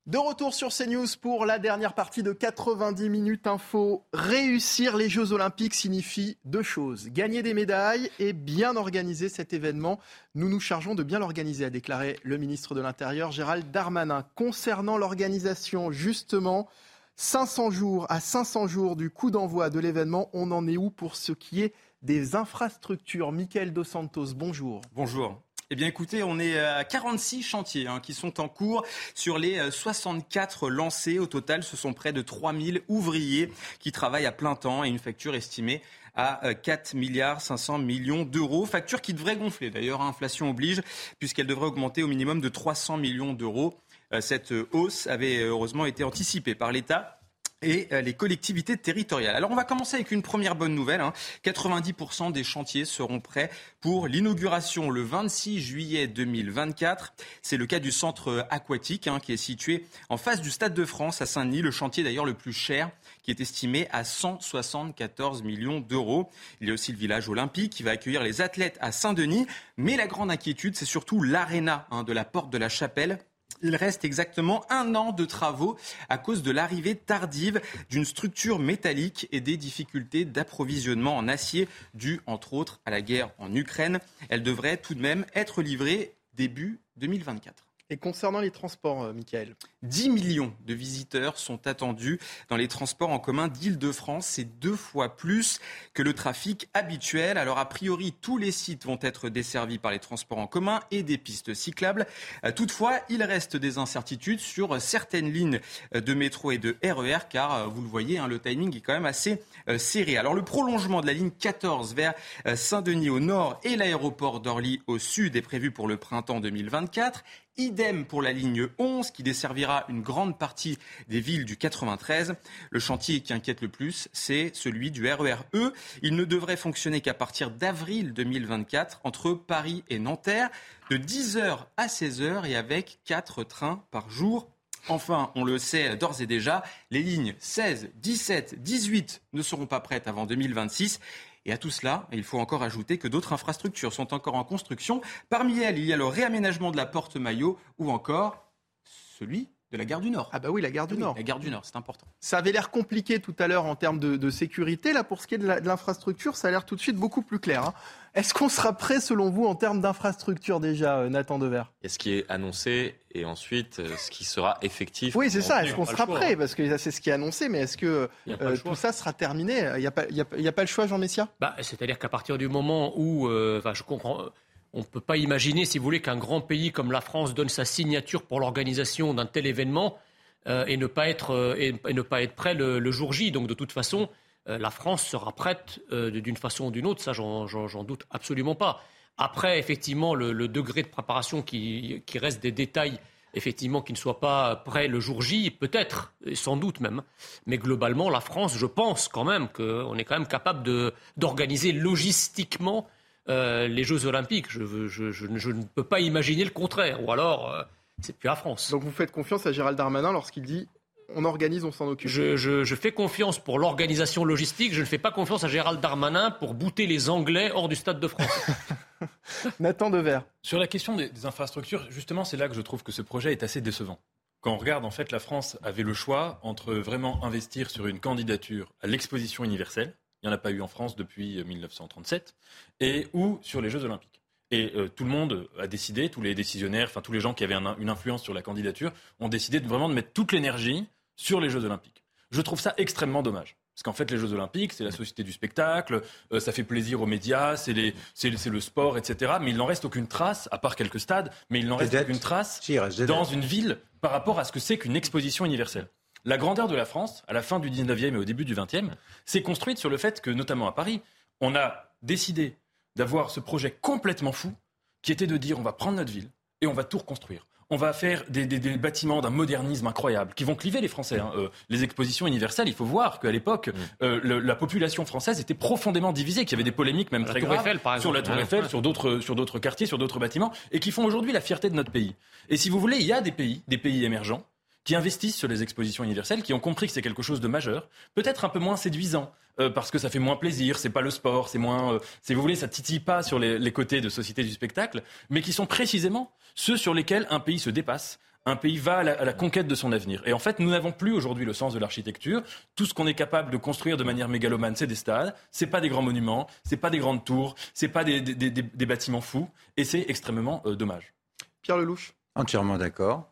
De retour sur CNews pour la dernière partie de 90 minutes info. Réussir les Jeux Olympiques signifie deux choses. Gagner des médailles et bien organiser cet événement. Nous nous chargeons de bien l'organiser, a déclaré le ministre de l'Intérieur Gérald Darmanin. Concernant l'organisation, justement, 500 jours à 500 jours du coup d'envoi de l'événement, on en est où pour ce qui est des infrastructures? Michael Dos Santos, bonjour. Bonjour. Eh bien écoutez, on est à 46 chantiers hein, qui sont en cours sur les 64 euh, lancés. Au total, ce sont près de 3000 ouvriers qui travaillent à plein temps et une facture estimée à 4 euh, milliards 500 millions d'euros. Facture qui devrait gonfler d'ailleurs, hein, inflation oblige, puisqu'elle devrait augmenter au minimum de 300 millions d'euros. Euh, cette hausse avait heureusement été anticipée par l'État et euh, les collectivités territoriales. Alors on va commencer avec une première bonne nouvelle. 90% hein. des chantiers seront prêts pour l'inauguration le 26 juillet 2024. C'est le cas du centre aquatique hein, qui est situé en face du Stade de France à Saint-Denis, le chantier d'ailleurs le plus cher qui est estimé à 174 millions d'euros. Il y a aussi le village olympique qui va accueillir les athlètes à Saint-Denis. Mais la grande inquiétude, c'est surtout l'aréna hein, de la porte de la chapelle il reste exactement un an de travaux à cause de l'arrivée tardive d'une structure métallique et des difficultés d'approvisionnement en acier dues entre autres à la guerre en Ukraine. Elle devrait tout de même être livrée début 2024. Et concernant les transports, euh, Michael 10 millions de visiteurs sont attendus dans les transports en commun d'Île-de-France. C'est deux fois plus que le trafic habituel. Alors, a priori, tous les sites vont être desservis par les transports en commun et des pistes cyclables. Euh, toutefois, il reste des incertitudes sur certaines lignes euh, de métro et de RER, car vous le voyez, hein, le timing est quand même assez serré. Alors, le prolongement de la ligne 14 vers Saint-Denis au nord et l'aéroport d'Orly au sud est prévu pour le printemps 2024. Idem pour la ligne 11 qui desservira une grande partie des villes du 93. Le chantier qui inquiète le plus, c'est celui du RER E. Il ne devrait fonctionner qu'à partir d'avril 2024 entre Paris et Nanterre de 10h à 16h et avec 4 trains par jour Enfin, on le sait d'ores et déjà, les lignes 16, 17, 18 ne seront pas prêtes avant 2026 et à tout cela, il faut encore ajouter que d'autres infrastructures sont encore en construction. Parmi elles, il y a le réaménagement de la porte Maillot ou encore celui de la gare du Nord. Ah bah oui, la gare du Nord. La gare du Nord, c'est important. Ça avait l'air compliqué tout à l'heure en termes de, sécurité. Là, pour ce qui est de l'infrastructure, ça a l'air tout de suite beaucoup plus clair. Hein. Est-ce qu'on sera prêt, selon vous, en termes d'infrastructure déjà, euh, Nathan Dever Et ce qui est annoncé et ensuite euh, ce qui sera effectif. Oui, c'est ça. Est-ce qu'on sera prêt? Parce que c'est ce qui est annoncé, mais est-ce que euh, tout ça sera terminé? Il n'y a, a, pas le choix, Jean Messia? Bah, C'est-à-dire qu'à partir du moment où, je comprends on ne peut pas imaginer, si vous voulez, qu'un grand pays comme la France donne sa signature pour l'organisation d'un tel événement euh, et, ne pas être, euh, et, ne pas être prêt le, jour J. Donc de toute façon, euh, la France sera prête d'une façon ou d'une autre, ça j'en doute absolument pas. Après, effectivement, le, degré de préparation qui, reste des détails, effectivement, qui ne soient pas prêts le jour J, peut-être, sans doute même. Mais globalement, la France, je pense quand même qu'on est quand même capable d'organiser logistiquement euh, les Jeux Olympiques. Je, ne peux pas imaginer le contraire. Ou alors, euh, c'est plus la France. Donc vous faites confiance à Gérald Darmanin lorsqu'il dit on organise, on s'en occupe. Je, fais confiance pour l'organisation logistique. Je ne fais pas confiance à Gérald Darmanin pour bouter les Anglais hors du Stade de France. <laughs> Nathan Dever. Sur la question des, des infrastructures, justement, c'est là que je trouve que ce projet est assez décevant. Quand on regarde, en fait, la France avait le choix entre vraiment investir sur une candidature à l'exposition universelle, il n'y en a pas eu en France depuis 1937, euh, et ou sur les Jeux Olympiques. Et euh, tout le monde a décidé, tous les décisionnaires, enfin tous les gens qui avaient une influence sur la candidature, ont décidé de, vraiment de mettre toute l'énergie sur les Jeux Olympiques. Je trouve ça extrêmement dommage. Parce qu'en fait, les Jeux Olympiques, c'est la société du spectacle, euh, ça fait plaisir aux médias, c'est le sport, etc. Mais il n'en reste aucune trace, à part quelques stades, mais il n'en reste aucune trace dans une ville par rapport à ce que c'est qu'une exposition universelle. La grandeur de la France, à la fin du 19e et au début du 20e, s'est construite sur le fait que, notamment à Paris, on a décidé d'avoir ce projet complètement fou qui était de dire on va prendre notre ville et on va tout reconstruire. On va faire des, bâtiments d'un modernisme incroyable qui vont cliver les Français. Hein. Euh, les expositions universelles, il faut voir qu'à l'époque, mm. euh, la population française était profondément divisée, qu'il y avait des polémiques même très graves sur la Tour Eiffel, sur d'autres, sur d'autres quartiers, sur d'autres bâtiments, et qui font aujourd'hui la fierté de notre pays. Et si vous voulez, il y a des pays, des pays émergents, qui investissent sur les expositions universelles, qui ont compris que c'est quelque chose de majeur, peut-être un peu moins séduisant, euh, parce que ça fait moins plaisir, c'est pas le sport, c'est moins, euh, si vous voulez, ça titille pas sur les, côtés de société du spectacle, mais qui sont précisément ceux sur lesquels un pays se dépasse, un pays va à la, conquête de son avenir. Et en fait, nous n'avons plus aujourd'hui le sens de l'architecture. Tout ce qu'on est capable de construire de manière mégalomane, c'est des stades, c'est pas des grands monuments, c'est pas des grandes tours, c'est pas des, bâtiments fous, et c'est extrêmement euh, dommage. Pierre Lelouch? Entièrement d'accord.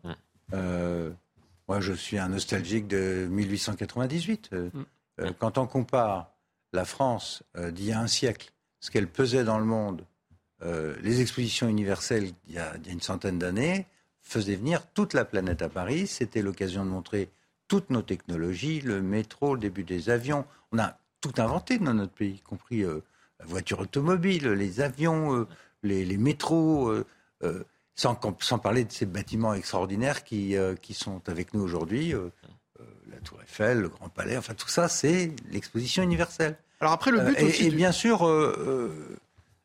Moi, je suis un nostalgique de 1898. Euh, mm. euh, quand on compare la France euh, d'il y a un siècle, ce qu'elle pesait dans le monde, les expositions universelles il y a, une centaine d'années faisaient venir toute la planète à Paris. C'était l'occasion de montrer toutes nos technologies, le métro, le début des avions. On a tout inventé dans notre pays, y compris la voiture automobile, les avions, les, les, métros. Sans, parler de ces bâtiments extraordinaires qui, euh, qui sont avec nous aujourd'hui, euh, euh, la Tour Eiffel, le Grand Palais, enfin tout ça, c'est l'exposition universelle. Alors après, le but aussi. Et, bien sûr,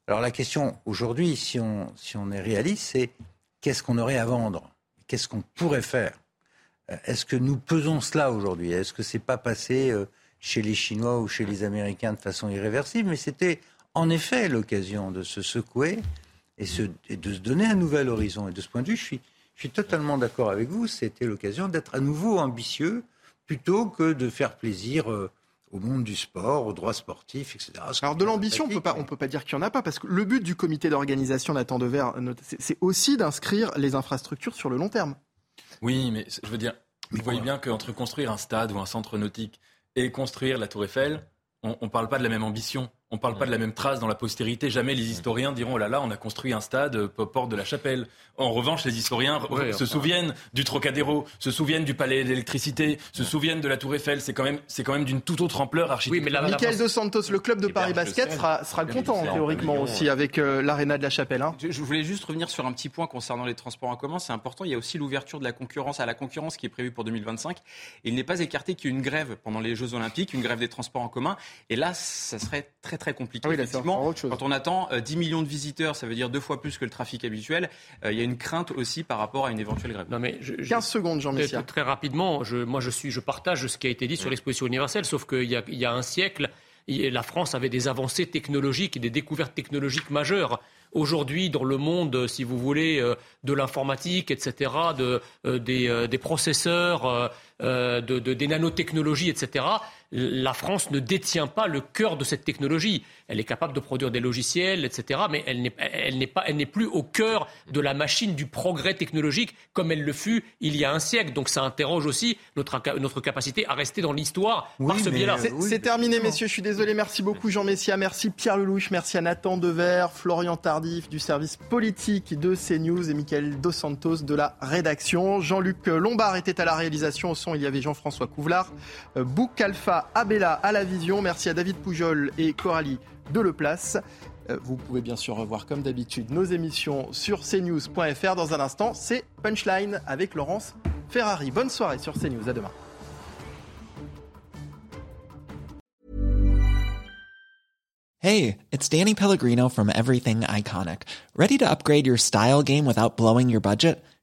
alors la question aujourd'hui, si on, si on est réaliste, c'est qu'est-ce qu'on aurait à vendre? Qu'est-ce qu'on pourrait faire? Est-ce que nous pesons cela aujourd'hui? Est-ce que c'est pas passé chez les Chinois ou chez les Américains de façon irréversible? Mais c'était en effet l'occasion de se secouer et, de se donner un nouvel horizon. Et de ce point de vue, je suis, je suis totalement d'accord avec vous. C'était l'occasion d'être à nouveau ambitieux plutôt que de faire plaisir euh, au monde du sport, aux droits sportifs, etc. Alors de l'ambition, on on peut pas dire qu'il y en a pas, parce que le but du comité d'organisation Nathan Dever, c'est aussi d'inscrire les infrastructures sur le long terme. Oui, mais je veux dire, vous voyez bien qu'entre construire un stade ou un centre nautique et construire la Tour Eiffel, on ne parle pas de la même ambition. On ne parle pas de la même trace dans la postérité. Jamais les historiens diront oh là là, on a construit un stade euh, porte de la Chapelle. En revanche, les historiens se souviennent du Trocadéro, se souviennent du palais d'électricité, se souviennent de la Tour Eiffel. C'est quand même, c'est quand même d'une toute autre ampleur architecturale. Oui, mais Michael Dos Santos, le club de eh Paris Basket, sera, sera content théoriquement aussi avec euh, l'aréna de la Chapelle. Hein. Je, voulais juste revenir sur un petit point concernant les transports en commun. C'est important. Il y a aussi l'ouverture de la concurrence à la concurrence qui est prévue pour 2025. Il n'est pas écarté qu'il y ait une grève pendant les Jeux Olympiques, une grève des transports en commun. Et là, ça serait très très compliqué. Ah quand on attend 10 euh, millions de visiteurs, ça veut dire deux fois plus que le trafic habituel. Euh, il y a une crainte aussi par rapport à une éventuelle grève. Non, mais 15 secondes, Jean Messia. Très rapidement, je, moi je, suis, je partage ce qui a été dit sur l'exposition universelle, sauf qu'il y, y a un siècle, la France avait des avancées technologiques et des découvertes technologiques majeures. aujourd'hui dans le monde, si vous voulez, de l'informatique, etc., de, des, des, processeurs, de, des nanotechnologies, etc., la France ne détient pas le cœur de cette technologie. Elle est capable de produire des logiciels, etc., mais elle n'est, elle n'est, pas, elle n'est plus au cœur de la machine du progrès technologique comme elle le fut il y a un siècle. Donc ça interroge aussi notre, notre capacité à rester dans l'histoire par ce biais-là. C'est, terminé, messieurs. Je suis désolé. Merci beaucoup, Jean Messia. Merci, Pierre Lelouch. Merci à Nathan Dever, Florian Tardif du service politique de CNews et Michael Dos Santos de la rédaction. Jean-Luc Lombard était à la réalisation. Au son, il y avait Jean-François Couvlar. Euh, Abella à la vision. Merci à David Poujol et Coralie Deleplace. Euh, vous pouvez bien sûr revoir comme d'habitude nos émissions sur cnews.fr. Dans un instant, c'est Punchline avec Laurence Ferrari. Bonne soirée sur CNews. À demain. Hey, it's Danny Pellegrino from Everything Iconic. Ready to upgrade your style game without blowing your budget?